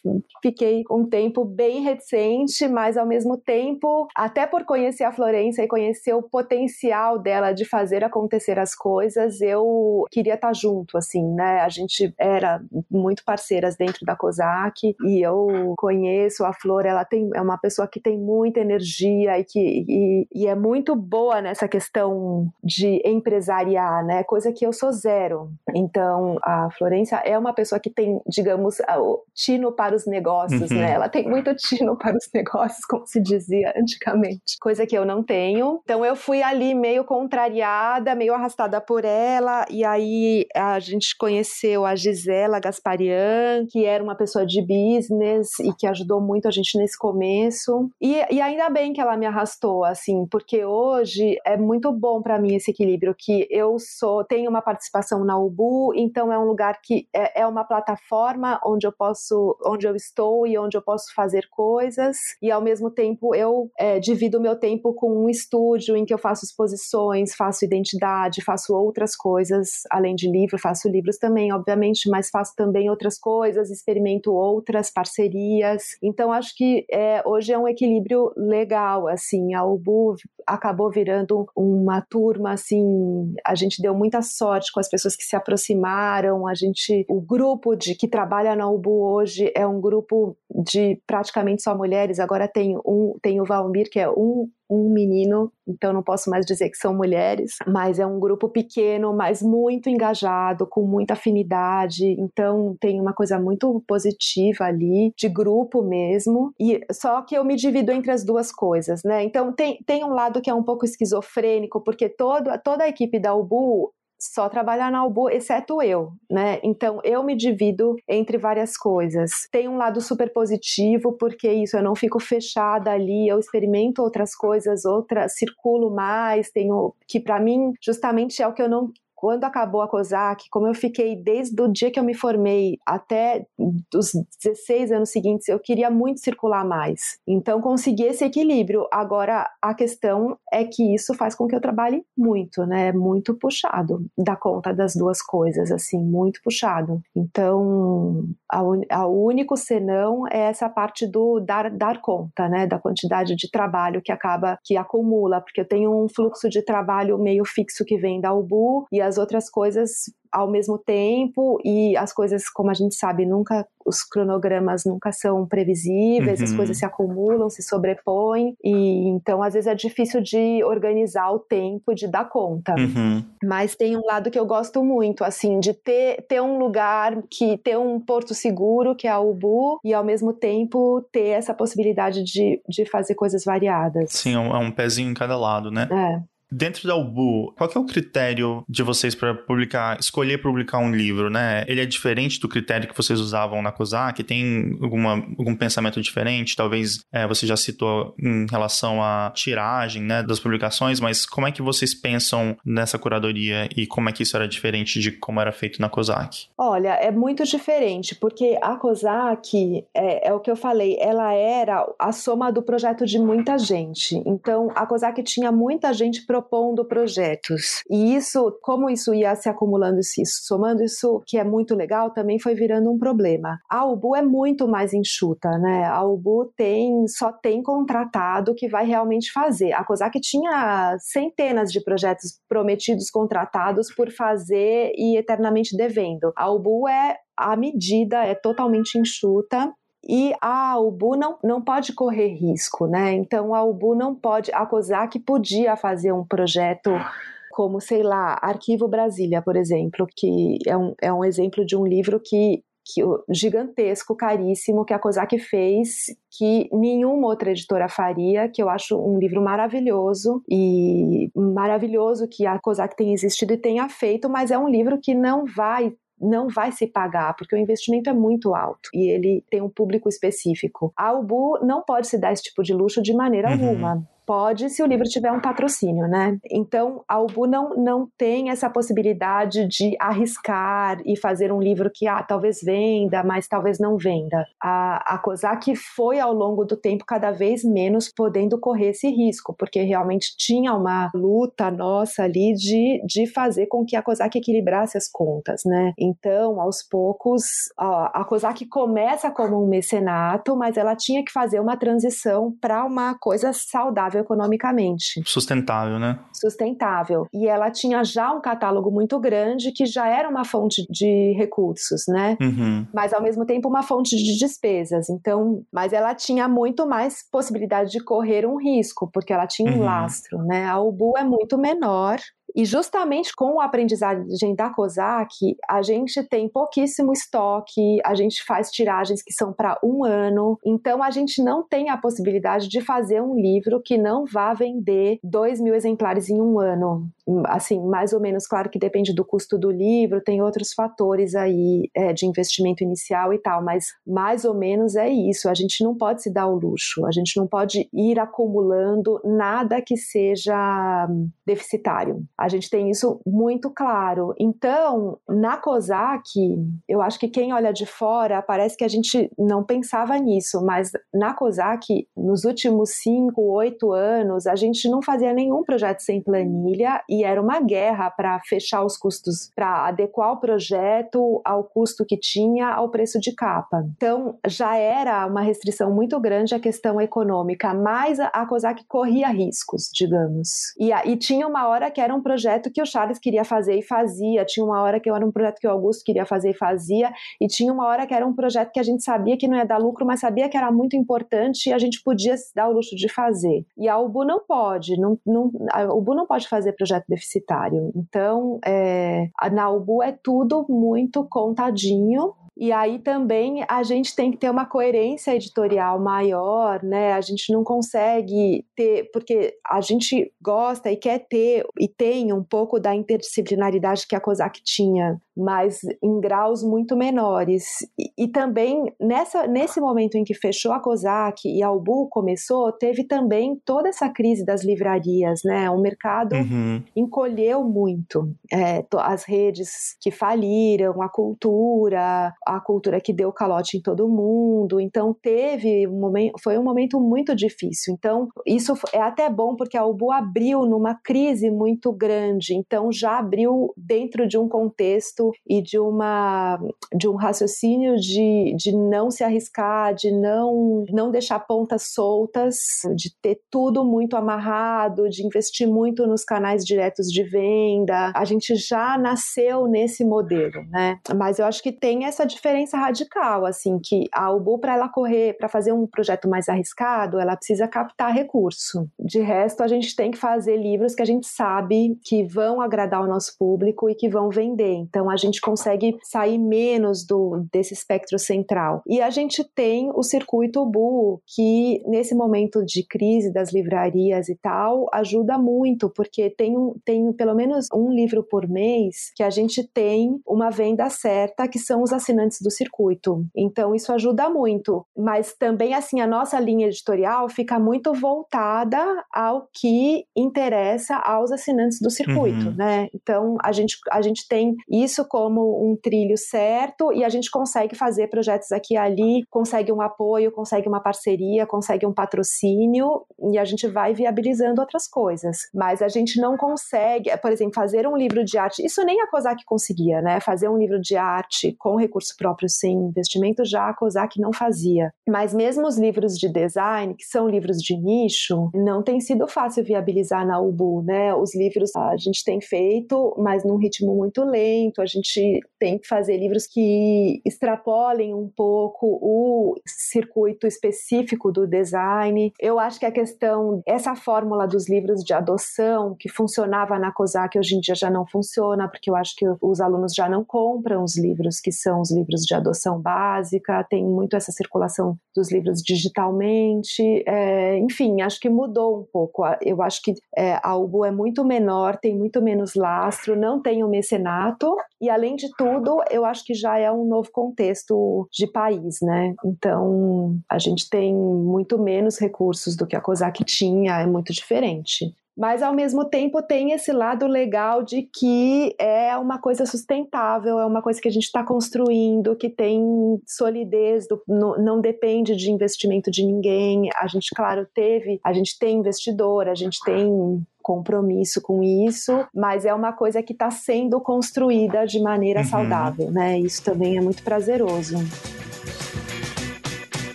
fiquei um tempo bem reticente, mas ao mesmo tempo, até por conhecer a Florência e conhecer o potencial dela de fazer acontecer as coisas, eu queria estar junto, assim, né? A gente era muito parceiras dentro da COSAC e eu conheço a Flor, ela tem, é uma pessoa que tem muita energia e que e, e é muito boa nessa questão de empresariar, né? Coisa que eu sou zero. Então, a Florência é uma pessoa que tem, digamos, o tino para os negócios, Uhum. né? Ela tem muito tino para os negócios, como se dizia antigamente, coisa que eu não tenho. Então eu fui ali meio contrariada, meio arrastada por ela, e aí a gente conheceu a Gisela Gasparian, que era uma pessoa de business e que ajudou muito a gente nesse começo. E, e ainda bem que ela me arrastou, assim, porque hoje é muito bom para mim esse equilíbrio, que eu sou, tenho uma participação na Ubu, então é um lugar que é, é uma plataforma onde eu posso, onde eu estou e onde eu posso fazer coisas, e ao mesmo tempo eu é, divido o meu tempo com um estúdio em que eu faço exposições, faço identidade, faço outras coisas, além de livro, faço livros também, obviamente, mas faço também outras coisas, experimento outras parcerias. Então acho que é, hoje é um equilíbrio legal, assim, a Ubu acabou virando uma turma, assim, a gente deu muita sorte com as pessoas que se aproximaram, a gente, o grupo de que trabalha na Ubu hoje é um grupo de praticamente só mulheres, agora tem um, tem o Valmir, que é um um menino, então não posso mais dizer que são mulheres, mas é um grupo pequeno, mas muito engajado, com muita afinidade, então tem uma coisa muito positiva ali, de grupo mesmo, e só que eu me divido entre as duas coisas, né? Então tem, tem um lado que é um pouco esquizofrênico, porque todo, toda a equipe da UBU só trabalhar na Albu, exceto eu, né? Então eu me divido entre várias coisas. Tem um lado super positivo, porque isso eu não fico fechada ali, eu experimento outras coisas, outras, circulo mais, tenho que para mim justamente é o que eu não quando acabou a COSAC, como eu fiquei desde o dia que eu me formei até os 16 anos seguintes, eu queria muito circular mais. Então, consegui esse equilíbrio. Agora, a questão é que isso faz com que eu trabalhe muito, né? Muito puxado, da conta das duas coisas, assim, muito puxado. Então, a único senão é essa parte do dar, dar conta, né? Da quantidade de trabalho que acaba, que acumula, porque eu tenho um fluxo de trabalho meio fixo que vem da UBU e as outras coisas ao mesmo tempo e as coisas, como a gente sabe, nunca os cronogramas nunca são previsíveis, Uhum. as coisas se acumulam, se sobrepõem e então às vezes é difícil de organizar o tempo, de dar conta. Uhum. Mas tem um lado que eu gosto muito, assim, de ter, ter um lugar que ter um porto seguro, que é a Ubu, e ao mesmo tempo ter essa possibilidade de, de fazer coisas variadas. Sim, é um, é um pezinho em cada lado, né? É. Dentro da Ubu, qual é o critério de vocês para publicar, escolher publicar um livro, né? Ele é diferente do critério que vocês usavam na COSAC? Tem alguma, algum pensamento diferente? Talvez é, você já citou em relação à tiragem, né, das publicações, mas como é que vocês pensam nessa curadoria e como é que isso era diferente de como era feito na COSAC? Olha, é muito diferente, porque a COSAC, é, é o que eu falei, ela era a soma do projeto de muita gente. Então, a COSAC tinha muita gente propondo projetos. E isso, como isso ia se acumulando se somando, isso que é muito legal, também foi virando um problema. A UBU é muito mais enxuta, né? A UBU tem, só tem contratado que vai realmente fazer. A COSAC tinha centenas de projetos prometidos, contratados por fazer e eternamente devendo. A UBU é a medida é totalmente enxuta e a UBU não, não pode correr risco, né? Então a UBU não pode, a COSAC podia fazer um projeto como, sei lá, Arquivo Brasília, por exemplo, que é um, é um exemplo de um livro que, que gigantesco, caríssimo, que a COSAC fez, que nenhuma outra editora faria, que eu acho um livro maravilhoso e maravilhoso que a COSAC tenha existido e tenha feito, mas é um livro que não vai não vai se pagar, porque o investimento é muito alto e ele tem um público específico. A Ubu não pode se dar esse tipo de luxo de maneira uhum. alguma pode se o livro tiver um patrocínio, né? Então, a Ubu não, não tem essa possibilidade de arriscar e fazer um livro que, ah, talvez venda, mas talvez não venda. A, a Kozak foi, ao longo do tempo, cada vez menos podendo correr esse risco, porque realmente tinha uma luta nossa ali de, de fazer com que a Kozak equilibrasse as contas, né? Então, aos poucos, ó, a Kozak começa como um mecenato, mas ela tinha que fazer uma transição para uma coisa saudável economicamente. Sustentável, né? Sustentável. E ela tinha já um catálogo muito grande que já era uma fonte de recursos, né? Uhum. Mas ao mesmo tempo uma fonte de despesas. Então, mas ela tinha muito mais possibilidade de correr um risco, porque ela tinha um uhum. lastro, né? A Ubu é muito menor, e justamente com o aprendizagem da COSAC, a gente tem pouquíssimo estoque, a gente faz tiragens que são para um ano, então a gente não tem a possibilidade de fazer um livro que não vá vender dois mil exemplares em um ano. Assim, mais ou menos, claro que depende do custo do livro, tem outros fatores aí é, de investimento inicial e tal, mas mais ou menos é isso. A gente não pode se dar o luxo, a gente não pode ir acumulando nada que seja deficitário. A gente tem isso muito claro. Então, na COSAC, eu acho que quem olha de fora parece que a gente não pensava nisso, mas na COSAC, nos últimos cinco, oito anos, a gente não fazia nenhum projeto sem planilha e era uma guerra para fechar os custos, para adequar o projeto ao custo que tinha, ao preço de capa. Então, já era uma restrição muito grande a questão econômica, mas a COSAC corria riscos, digamos. E, e tinha uma hora que era um projeto que o Charles queria fazer e fazia, tinha uma hora que era um projeto que o Augusto queria fazer e fazia, e tinha uma hora que era um projeto que a gente sabia que não ia dar lucro, mas sabia que era muito importante e a gente podia se dar o luxo de fazer. E a UBU não pode, não, não, a UBU não pode fazer projeto deficitário. Então, é, na UBU é tudo muito contadinho, e aí também a gente tem que ter uma coerência editorial maior, né? A gente não consegue ter, porque a gente gosta e quer ter e tem um pouco da interdisciplinaridade que a COSAC tinha mas em graus muito menores. E, e, também nessa, nesse momento em que fechou a COSAC e a UBU começou, teve também toda essa crise das livrarias, né? O mercado uhum. encolheu muito. É, as redes que faliram, a cultura, a cultura que deu calote em todo mundo. Então teve um momento, foi um momento muito difícil. Então isso é até bom porque a UBU abriu numa crise muito grande. Então já abriu dentro de um contexto e de uma de um raciocínio de, de não se arriscar, de não não deixar pontas soltas, de ter tudo muito amarrado, de investir muito nos canais diretos de venda. A gente já nasceu nesse modelo, né? Mas eu acho que tem essa diferença radical, assim, que a Ubu para ela correr, para fazer um projeto mais arriscado, ela precisa captar recurso. De resto, a gente tem que fazer livros que a gente sabe que vão agradar o nosso público e que vão vender. Então a gente consegue sair menos do desse espectro central. E a gente tem o circuito Bu, que nesse momento de crise das livrarias e tal, ajuda muito, porque tem, um, tem pelo menos um livro por mês que a gente tem uma venda certa, que são os assinantes do circuito. Então isso ajuda muito. Mas também, assim, a nossa linha editorial fica muito voltada ao que interessa aos assinantes do circuito, uhum. né? Então a gente, a gente tem isso como um trilho certo e a gente consegue fazer projetos aqui e ali, consegue um apoio, consegue uma parceria, consegue um patrocínio e a gente vai viabilizando outras coisas. Mas a gente não consegue, por exemplo, fazer um livro de arte, isso nem a COSAC conseguia, né? Fazer um livro de arte com recurso próprio sem investimento, já a COSAC não fazia. Mas mesmo os livros de design, que são livros de nicho, não tem sido fácil viabilizar na UBU, né? Os livros a gente tem feito, mas num ritmo muito lento, a gente tem que fazer livros que extrapolem um pouco o circuito específico do design. Eu acho que a questão, essa fórmula dos livros de adoção que funcionava na COSAC hoje em dia já não funciona, porque eu acho que os alunos já não compram os livros que são os livros de adoção básica, tem muito essa circulação dos livros digitalmente, é, enfim, acho que mudou um pouco. Eu acho que é, a UBU é muito menor, tem muito menos lastro, não tem o mecenato, e além de tudo, eu acho que já é um novo contexto de país, né? Então, a gente tem muito menos recursos do que a COSAC tinha, é muito diferente mas ao mesmo tempo tem esse lado legal de que é uma coisa sustentável, é uma coisa que a gente está construindo, que tem solidez, do, no, não depende de investimento de ninguém. A gente, claro, teve, a gente tem investidor, a gente tem compromisso com isso, mas é uma coisa que está sendo construída de maneira uhum. saudável, né? Isso também é muito prazeroso.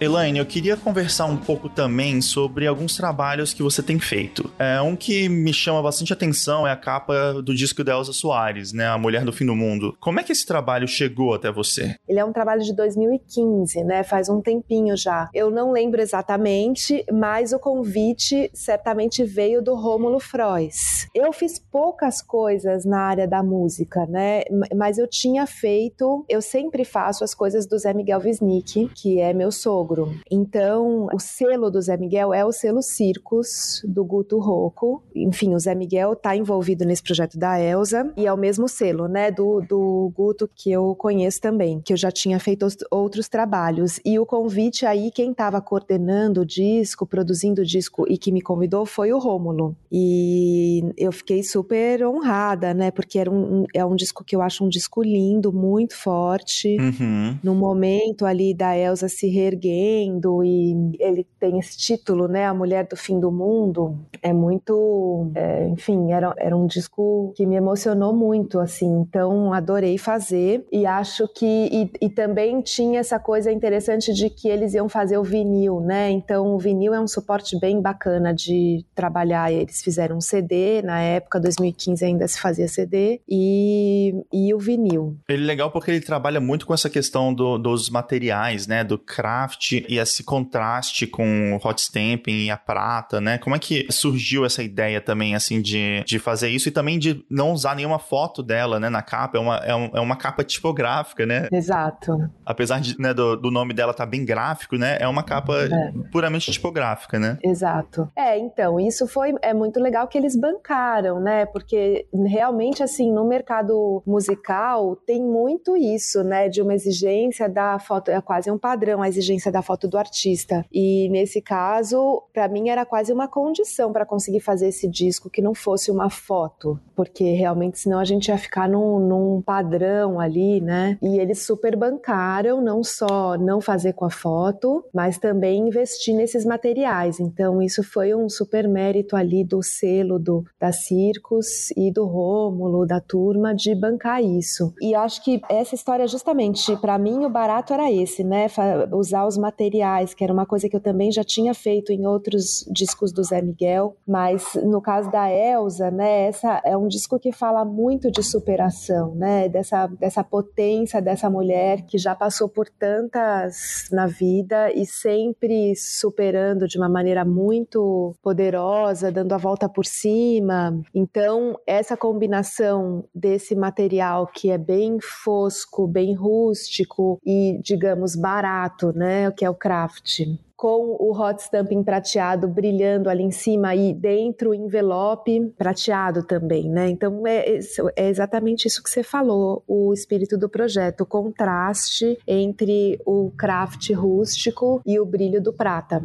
Elaine, eu queria conversar um pouco também sobre alguns trabalhos que você tem feito. É, um que me chama bastante atenção é a capa do disco da Elza Soares, né? A Mulher do Fim do Mundo. Como é que esse trabalho chegou até você? Ele é um trabalho de 2015, né? Faz um tempinho já. Eu não lembro exatamente, mas o convite certamente veio do Rômulo Frois. Eu fiz poucas coisas na área da música, né? Mas eu tinha feito, eu sempre faço as coisas do Zé Miguel Wisnik, que é meu sogro sogro. Então, o selo do Zé Miguel é o selo Circos do Guto Rocco. Enfim, o Zé Miguel está envolvido nesse projeto da Elsa e é o mesmo selo, né, do, do Guto que eu conheço também, que eu já tinha feito outros trabalhos. E o convite aí, quem estava coordenando o disco, produzindo o disco e que me convidou foi o Rômulo. E eu fiquei super honrada, né, porque era um, é um disco que eu acho um disco lindo, muito forte. Uhum. No momento ali da Elsa se reerguer e ele tem esse título, né, A Mulher do Fim do Mundo, é muito, é, enfim, era, era um disco que me emocionou muito, assim, então adorei fazer e acho que, e, e também tinha essa coisa interessante de que eles iam fazer o vinil, né, então o vinil é um suporte bem bacana de trabalhar, eles fizeram um CD, na época, 2015 ainda se fazia CD, e, e o vinil. Ele é legal porque ele trabalha muito com essa questão do, dos materiais, né, do craft, e esse contraste com o hot stamping e a prata, né? Como é que surgiu essa ideia também, assim, de, de fazer isso e também de não usar nenhuma foto dela, né, na capa? É uma, é, um, é uma capa tipográfica, né? Exato. Apesar de, né, do, do nome dela estar tá bem gráfico, né? É uma capa é. puramente tipográfica, né? Exato. É, então, isso foi é muito legal que eles bancaram, né? Porque realmente, assim, no mercado musical tem muito isso, né? De uma exigência da foto, é quase um padrão, a exigência da da foto do artista. E nesse caso, para mim era quase uma condição para conseguir fazer esse disco que não fosse uma foto, porque realmente senão a gente ia ficar num, num padrão ali, né? E eles super bancaram não só não fazer com a foto, mas também investir nesses materiais. Então isso foi um super mérito ali do selo do da Circos e do Rômulo, da turma de bancar isso. E acho que essa história justamente para mim o barato era esse, né? Usar os materiais materiais, que era uma coisa que eu também já tinha feito em outros discos do Zé Miguel, mas no caso da Elsa, né, essa é um disco que fala muito de superação, né, dessa, dessa potência dessa mulher que já passou por tantas na vida e sempre superando de uma maneira muito poderosa, dando a volta por cima. Então, essa combinação desse material que é bem fosco, bem rústico e, digamos, barato, né, que é o craft com o hot stamping prateado brilhando ali em cima e dentro o envelope prateado também, né? Então é, é, exatamente isso que você falou, o espírito do projeto, o contraste entre o craft rústico e o brilho do prata.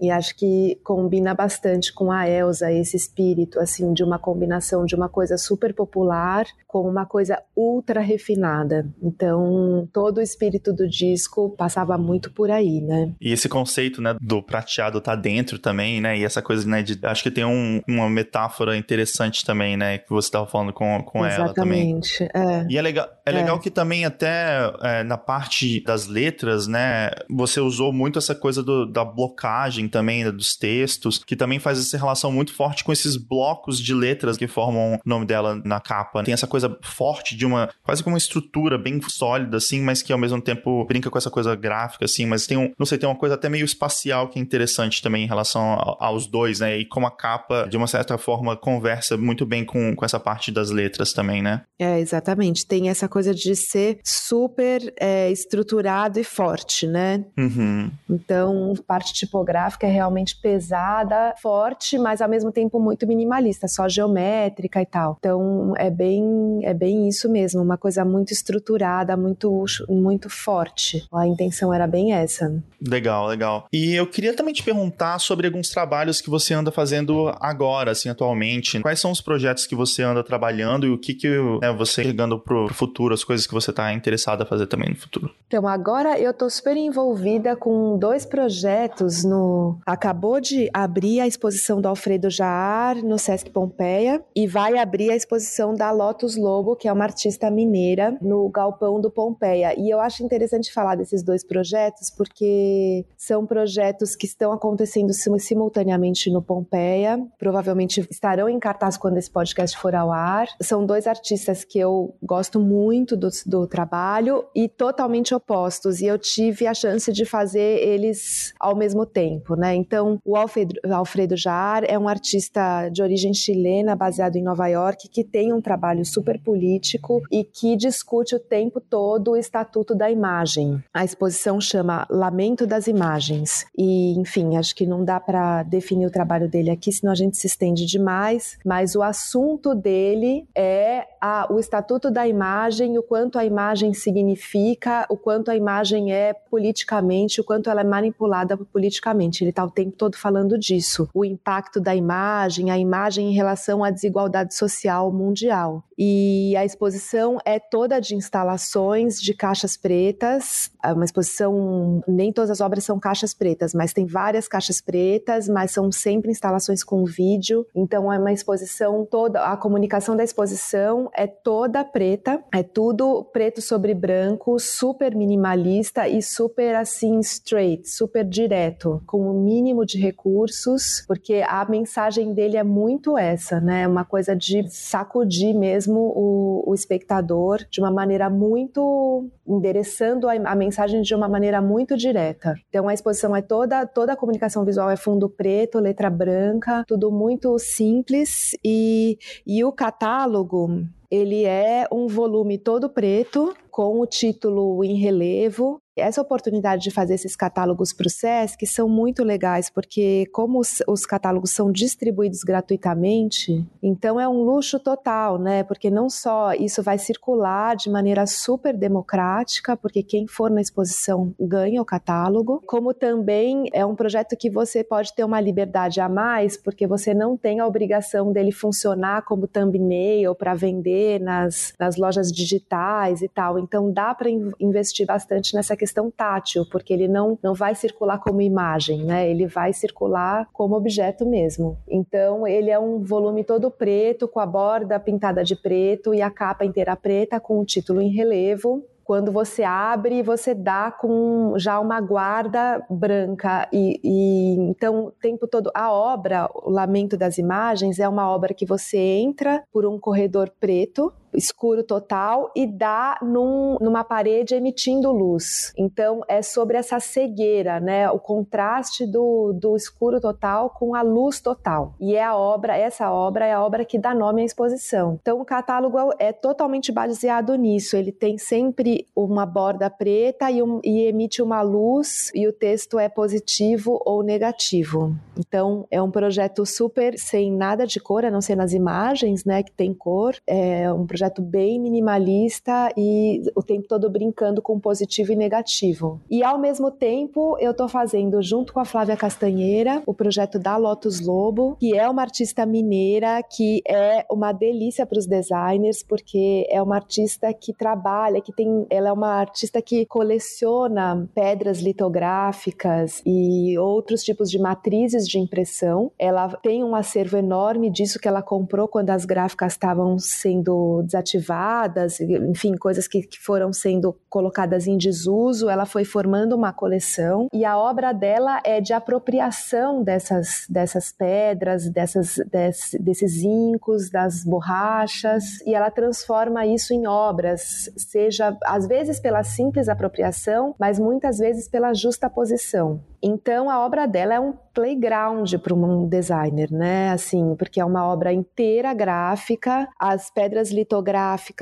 E acho que combina bastante com a Elsa esse espírito assim de uma combinação de uma coisa super popular com uma coisa ultra refinada. Então todo o espírito do disco passava muito por aí, né? E esse conceito conceito, né, do prateado tá dentro também, né, e essa coisa, né, de, acho que tem um, uma metáfora interessante também, né, que você tava falando com, com ela também. Exatamente, é. E é legal, é, é. legal que também até é, na parte das letras, né, você usou muito essa coisa do, da blocagem também, né, dos textos, que também faz essa relação muito forte com esses blocos de letras que formam o nome dela na capa. Tem essa coisa forte de uma, quase como uma estrutura bem sólida, assim, mas que ao mesmo tempo brinca com essa coisa gráfica, assim, mas tem um, não sei, tem uma coisa até meio espacial que é interessante também em relação aos dois, né, e como a capa, de uma certa forma, conversa muito bem com, com essa parte das letras também, né? É, exatamente. Tem essa coisa de ser super é, estruturado e forte, né? Uhum. Então, parte tipográfica é realmente pesada, forte, mas ao mesmo tempo muito minimalista, só geométrica e tal. Então, é bem, é bem isso mesmo, uma coisa muito estruturada, muito, muito forte. A intenção era bem essa. Legal, legal. E eu queria também te perguntar sobre alguns trabalhos que você anda fazendo agora, assim, atualmente. Quais são os projetos que você anda trabalhando e o que que né, você chegando pro, pro futuro, as coisas que você está interessado a fazer também no futuro? Então, agora eu tô super envolvida com dois projetos no... Acabou de abrir a exposição do Alfredo Jaar no Sesc Pompeia e vai abrir a exposição da Lotus Lobo, que é uma artista mineira, no Galpão do Pompeia. E eu acho interessante falar desses dois projetos porque são projetos que estão acontecendo simultaneamente no Pompeia, provavelmente estarão em cartaz quando esse podcast for ao ar. São dois artistas que eu gosto muito do, do trabalho e totalmente opostos, e eu tive a chance de fazer eles ao mesmo tempo, né? Então, o Alfredo, Alfredo Jaar é um artista de origem chilena, baseado em Nova York, que tem um trabalho super político e que discute o tempo todo o Estatuto da Imagem. A exposição chama Lamento das Imagens. E, enfim, acho que não dá para definir o trabalho dele aqui, senão a gente se estende demais, mas o assunto dele é a, o Estatuto da Imagem, o quanto a imagem significa, o quanto a imagem é politicamente, o quanto ela é manipulada politicamente. Ele está o tempo todo falando disso. O impacto da imagem, a imagem em relação à desigualdade social mundial. E a exposição é toda de instalações de caixas pretas, é uma exposição, nem todas as obras são caixas pretas, mas tem várias caixas pretas, mas são sempre instalações com vídeo. Então é uma exposição toda, a comunicação da exposição é toda preta, é tudo preto sobre branco, super minimalista e super assim straight, super direto, com o mínimo de recursos, porque a mensagem dele é muito essa, né? Uma coisa de sacudir mesmo o, o espectador de uma maneira muito endereçando a, a mensagem de uma maneira muito direta. Então a exposição é toda toda a comunicação visual é fundo preto, letra branca, tudo muito simples. E, e o catálogo ele é um volume todo preto com o título em relevo essa oportunidade de fazer esses catálogos para o SESC são muito legais, porque como os, os, catálogos são distribuídos gratuitamente, então é um luxo total, né? Porque não só isso vai circular de maneira super democrática, porque quem for na exposição ganha o catálogo, como também é um projeto que você pode ter uma liberdade a mais, porque você não tem a obrigação dele funcionar como thumbnail para vender nas, nas lojas digitais e tal. Então dá para investir bastante nessa questão tátil, porque ele não, não vai circular como imagem, né? Ele vai circular como objeto mesmo. Então, ele é um volume todo preto, com a borda pintada de preto e a capa inteira preta, com o título em relevo quando você abre, você dá com já uma guarda branca e, e, então o tempo todo a obra, o Lamento das Imagens é uma obra que você entra por um corredor preto escuro total e dá num, numa parede emitindo luz. Então é sobre essa cegueira, né? O contraste do, do escuro total com a luz total. E é a obra, essa obra é a obra que dá nome à exposição. Então o catálogo é, é totalmente baseado nisso. Ele tem sempre uma borda preta e, um, e emite uma luz e o texto é positivo ou negativo. Então é um projeto super sem nada de cor, a não ser nas imagens, né? Que tem cor. É um projeto projeto bem minimalista e o tempo todo brincando com positivo e negativo. E ao mesmo tempo, eu estou fazendo junto com a Flávia Castanheira o projeto da Lotus Lobo, que é uma artista mineira que é uma delícia para os designers, porque é uma artista que trabalha, que tem, ela é uma artista que coleciona pedras litográficas e outros tipos de matrizes de impressão. Ela tem um acervo enorme disso que ela comprou quando as gráficas estavam sendo desativadas, enfim, coisas que, que foram sendo colocadas em desuso. Ela foi formando uma coleção e a obra dela é de apropriação dessas, dessas pedras, dessas, desse, desses incos, das borrachas, e ela transforma isso em obras, seja às vezes pela simples apropriação, mas muitas vezes pela justa posição. Então a obra dela é um playground para um designer, né? Assim, porque é uma obra inteira gráfica, as pedras litográficas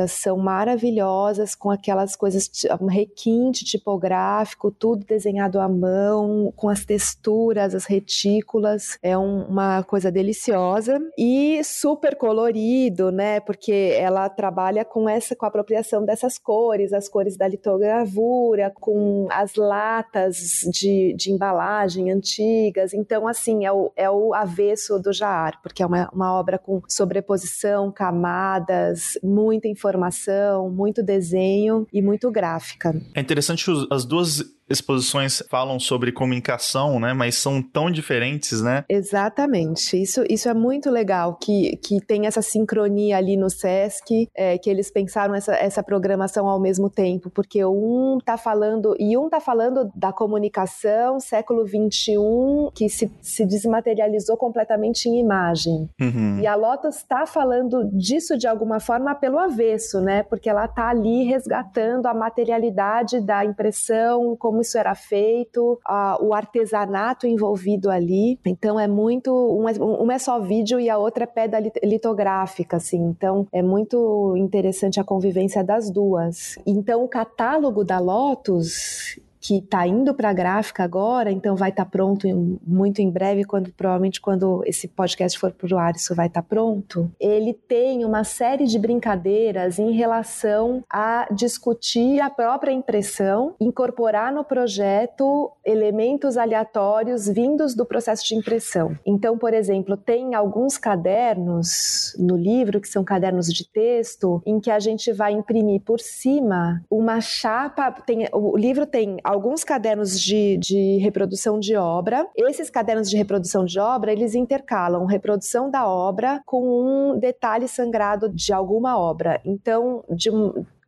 são maravilhosas com aquelas coisas, um requinte tipográfico, tudo desenhado à mão, com as texturas, as retículas, é um, uma coisa deliciosa e super colorido, né? Porque ela trabalha com essa com a apropriação dessas cores, as cores da litogravura, com as latas de, de embalagem embalagem antigas. Então, assim, é o, é o avesso do Jaar, porque é uma, uma obra com sobreposição, camadas, muita informação, muito desenho e muito gráfica. É interessante as duas exposições falam sobre comunicação, né? Mas são tão diferentes, né? Exatamente. Isso, isso é muito legal que, que tem essa sincronia ali no SESC, é, que eles pensaram essa, essa programação ao mesmo tempo, porque um tá falando, e um tá falando da comunicação século XXI, que se, se desmaterializou completamente em imagem. Uhum. E a Lotus está falando disso de alguma forma pelo avesso, né? Porque ela tá ali resgatando a materialidade da impressão, como como isso era feito, o artesanato envolvido ali. Então é muito. Uma, uma é só vídeo e a outra é pedra litográfica, assim. Então é muito interessante a convivência das duas. Então o catálogo da Lotus que está indo para a gráfica agora, então vai estar tá pronto em, muito em breve, quando provavelmente quando esse podcast for para o ar, isso vai estar tá pronto. Ele tem uma série de brincadeiras em relação a discutir a própria impressão, incorporar no projeto elementos aleatórios vindos do processo de impressão. Então, por exemplo, tem alguns cadernos no livro que são cadernos de texto em que a gente vai imprimir por cima uma chapa. Tem, o livro tem alguns cadernos de, de reprodução de obra. Esses cadernos de reprodução de obra, eles intercalam reprodução da obra com um detalhe sangrado de alguma obra. Então, de,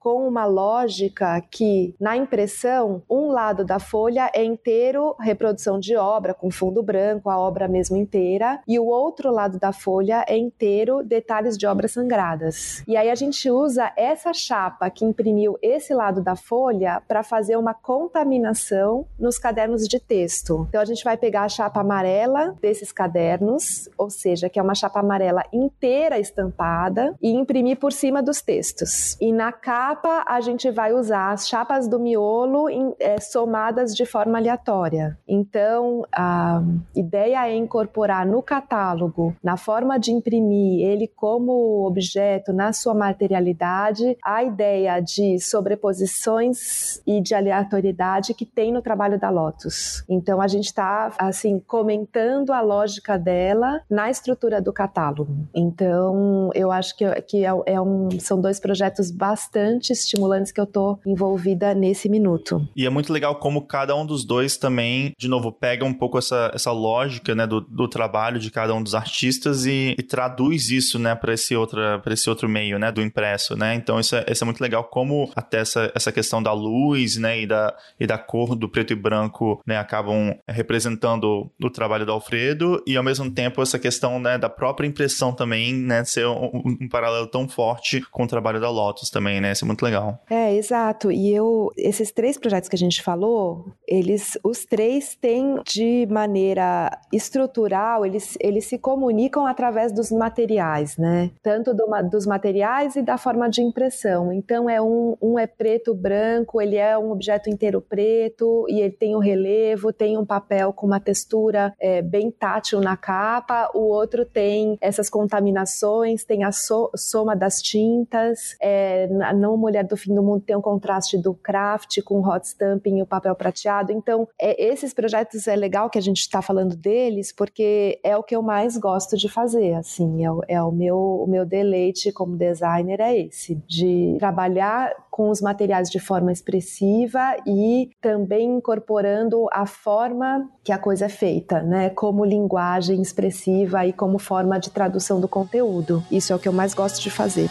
com uma lógica que, na impressão, um lado da folha é inteiro reprodução de obra, com fundo branco, a obra mesmo inteira, e o outro lado da folha é inteiro detalhes de obras sangradas. E aí a gente usa essa chapa que imprimiu esse lado da folha para fazer uma contaminação nos cadernos de texto. Então a gente vai pegar a chapa amarela desses cadernos, ou seja, que é uma chapa amarela inteira estampada, e imprimir por cima dos textos. E na capa capa, a gente vai usar as chapas do miolo em, é, somadas de forma aleatória. Então, a ideia é incorporar no catálogo, na forma de imprimir ele como objeto, na sua materialidade, a ideia de sobreposições e de aleatoriedade que tem no trabalho da Lotus. Então, a gente está, assim, comentando a lógica dela na estrutura do catálogo. Então, eu acho que, que é, é um, são dois projetos bastante bastante estimulantes que eu tô envolvida nesse minuto. E é muito legal como cada um dos dois também, de novo, pega um pouco essa, essa lógica, né, do, do trabalho de cada um dos artistas e, e traduz isso, né, para esse outra para esse outro meio, né, do impresso, né? Então isso é, isso é muito legal como até essa, essa questão da luz, né, e da e da cor do preto e branco, né, acabam representando o trabalho do Alfredo e ao mesmo tempo essa questão, né, da própria impressão também, né, ser um, um paralelo tão forte com o trabalho da Lotus também, né? Isso é muito legal. É, exato. E eu, esses três projetos que a gente falou, eles, os três têm de maneira estrutural, eles, eles se comunicam através dos materiais, né? Tanto do, dos materiais e da forma de impressão. Então, é um, um é preto, branco, ele é um objeto inteiro preto e ele tem um relevo, tem um papel com uma textura é, bem tátil na capa, o outro tem essas contaminações, tem a so, soma das tintas, é, não Mulher do Fim do Mundo tem um contraste do craft com o hot stamping e o papel prateado. Então, é, esses projetos é legal que a gente está falando deles, porque é o que eu mais gosto de fazer, assim, é, é o, meu, o meu deleite como designer é esse, de trabalhar com os materiais de forma expressiva e também incorporando a forma que a coisa é feita, né, como linguagem expressiva e como forma de tradução do conteúdo. Isso é o que eu mais gosto de fazer.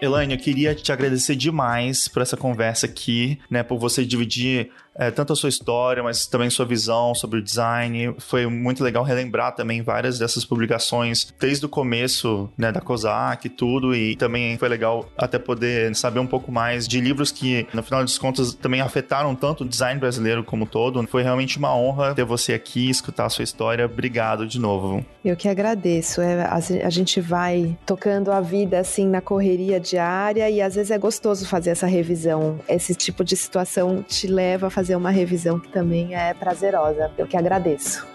Elaine, eu queria te agradecer demais por essa conversa aqui, né? Por você dividir é, tanto a sua história, mas também sua visão sobre o design. Foi muito legal relembrar também várias dessas publicações desde o começo, né, da COSAC e tudo, e também foi legal até poder saber um pouco mais de livros que, no final dos contos, também afetaram tanto o design brasileiro como todo. Foi realmente uma honra ter você aqui, escutar a sua história. Obrigado de novo. Eu que agradeço. É, a gente vai tocando a vida assim na correria diária e às vezes é gostoso fazer essa revisão. Esse tipo de situação te leva a fazer uma revisão que também é prazerosa. Eu que agradeço.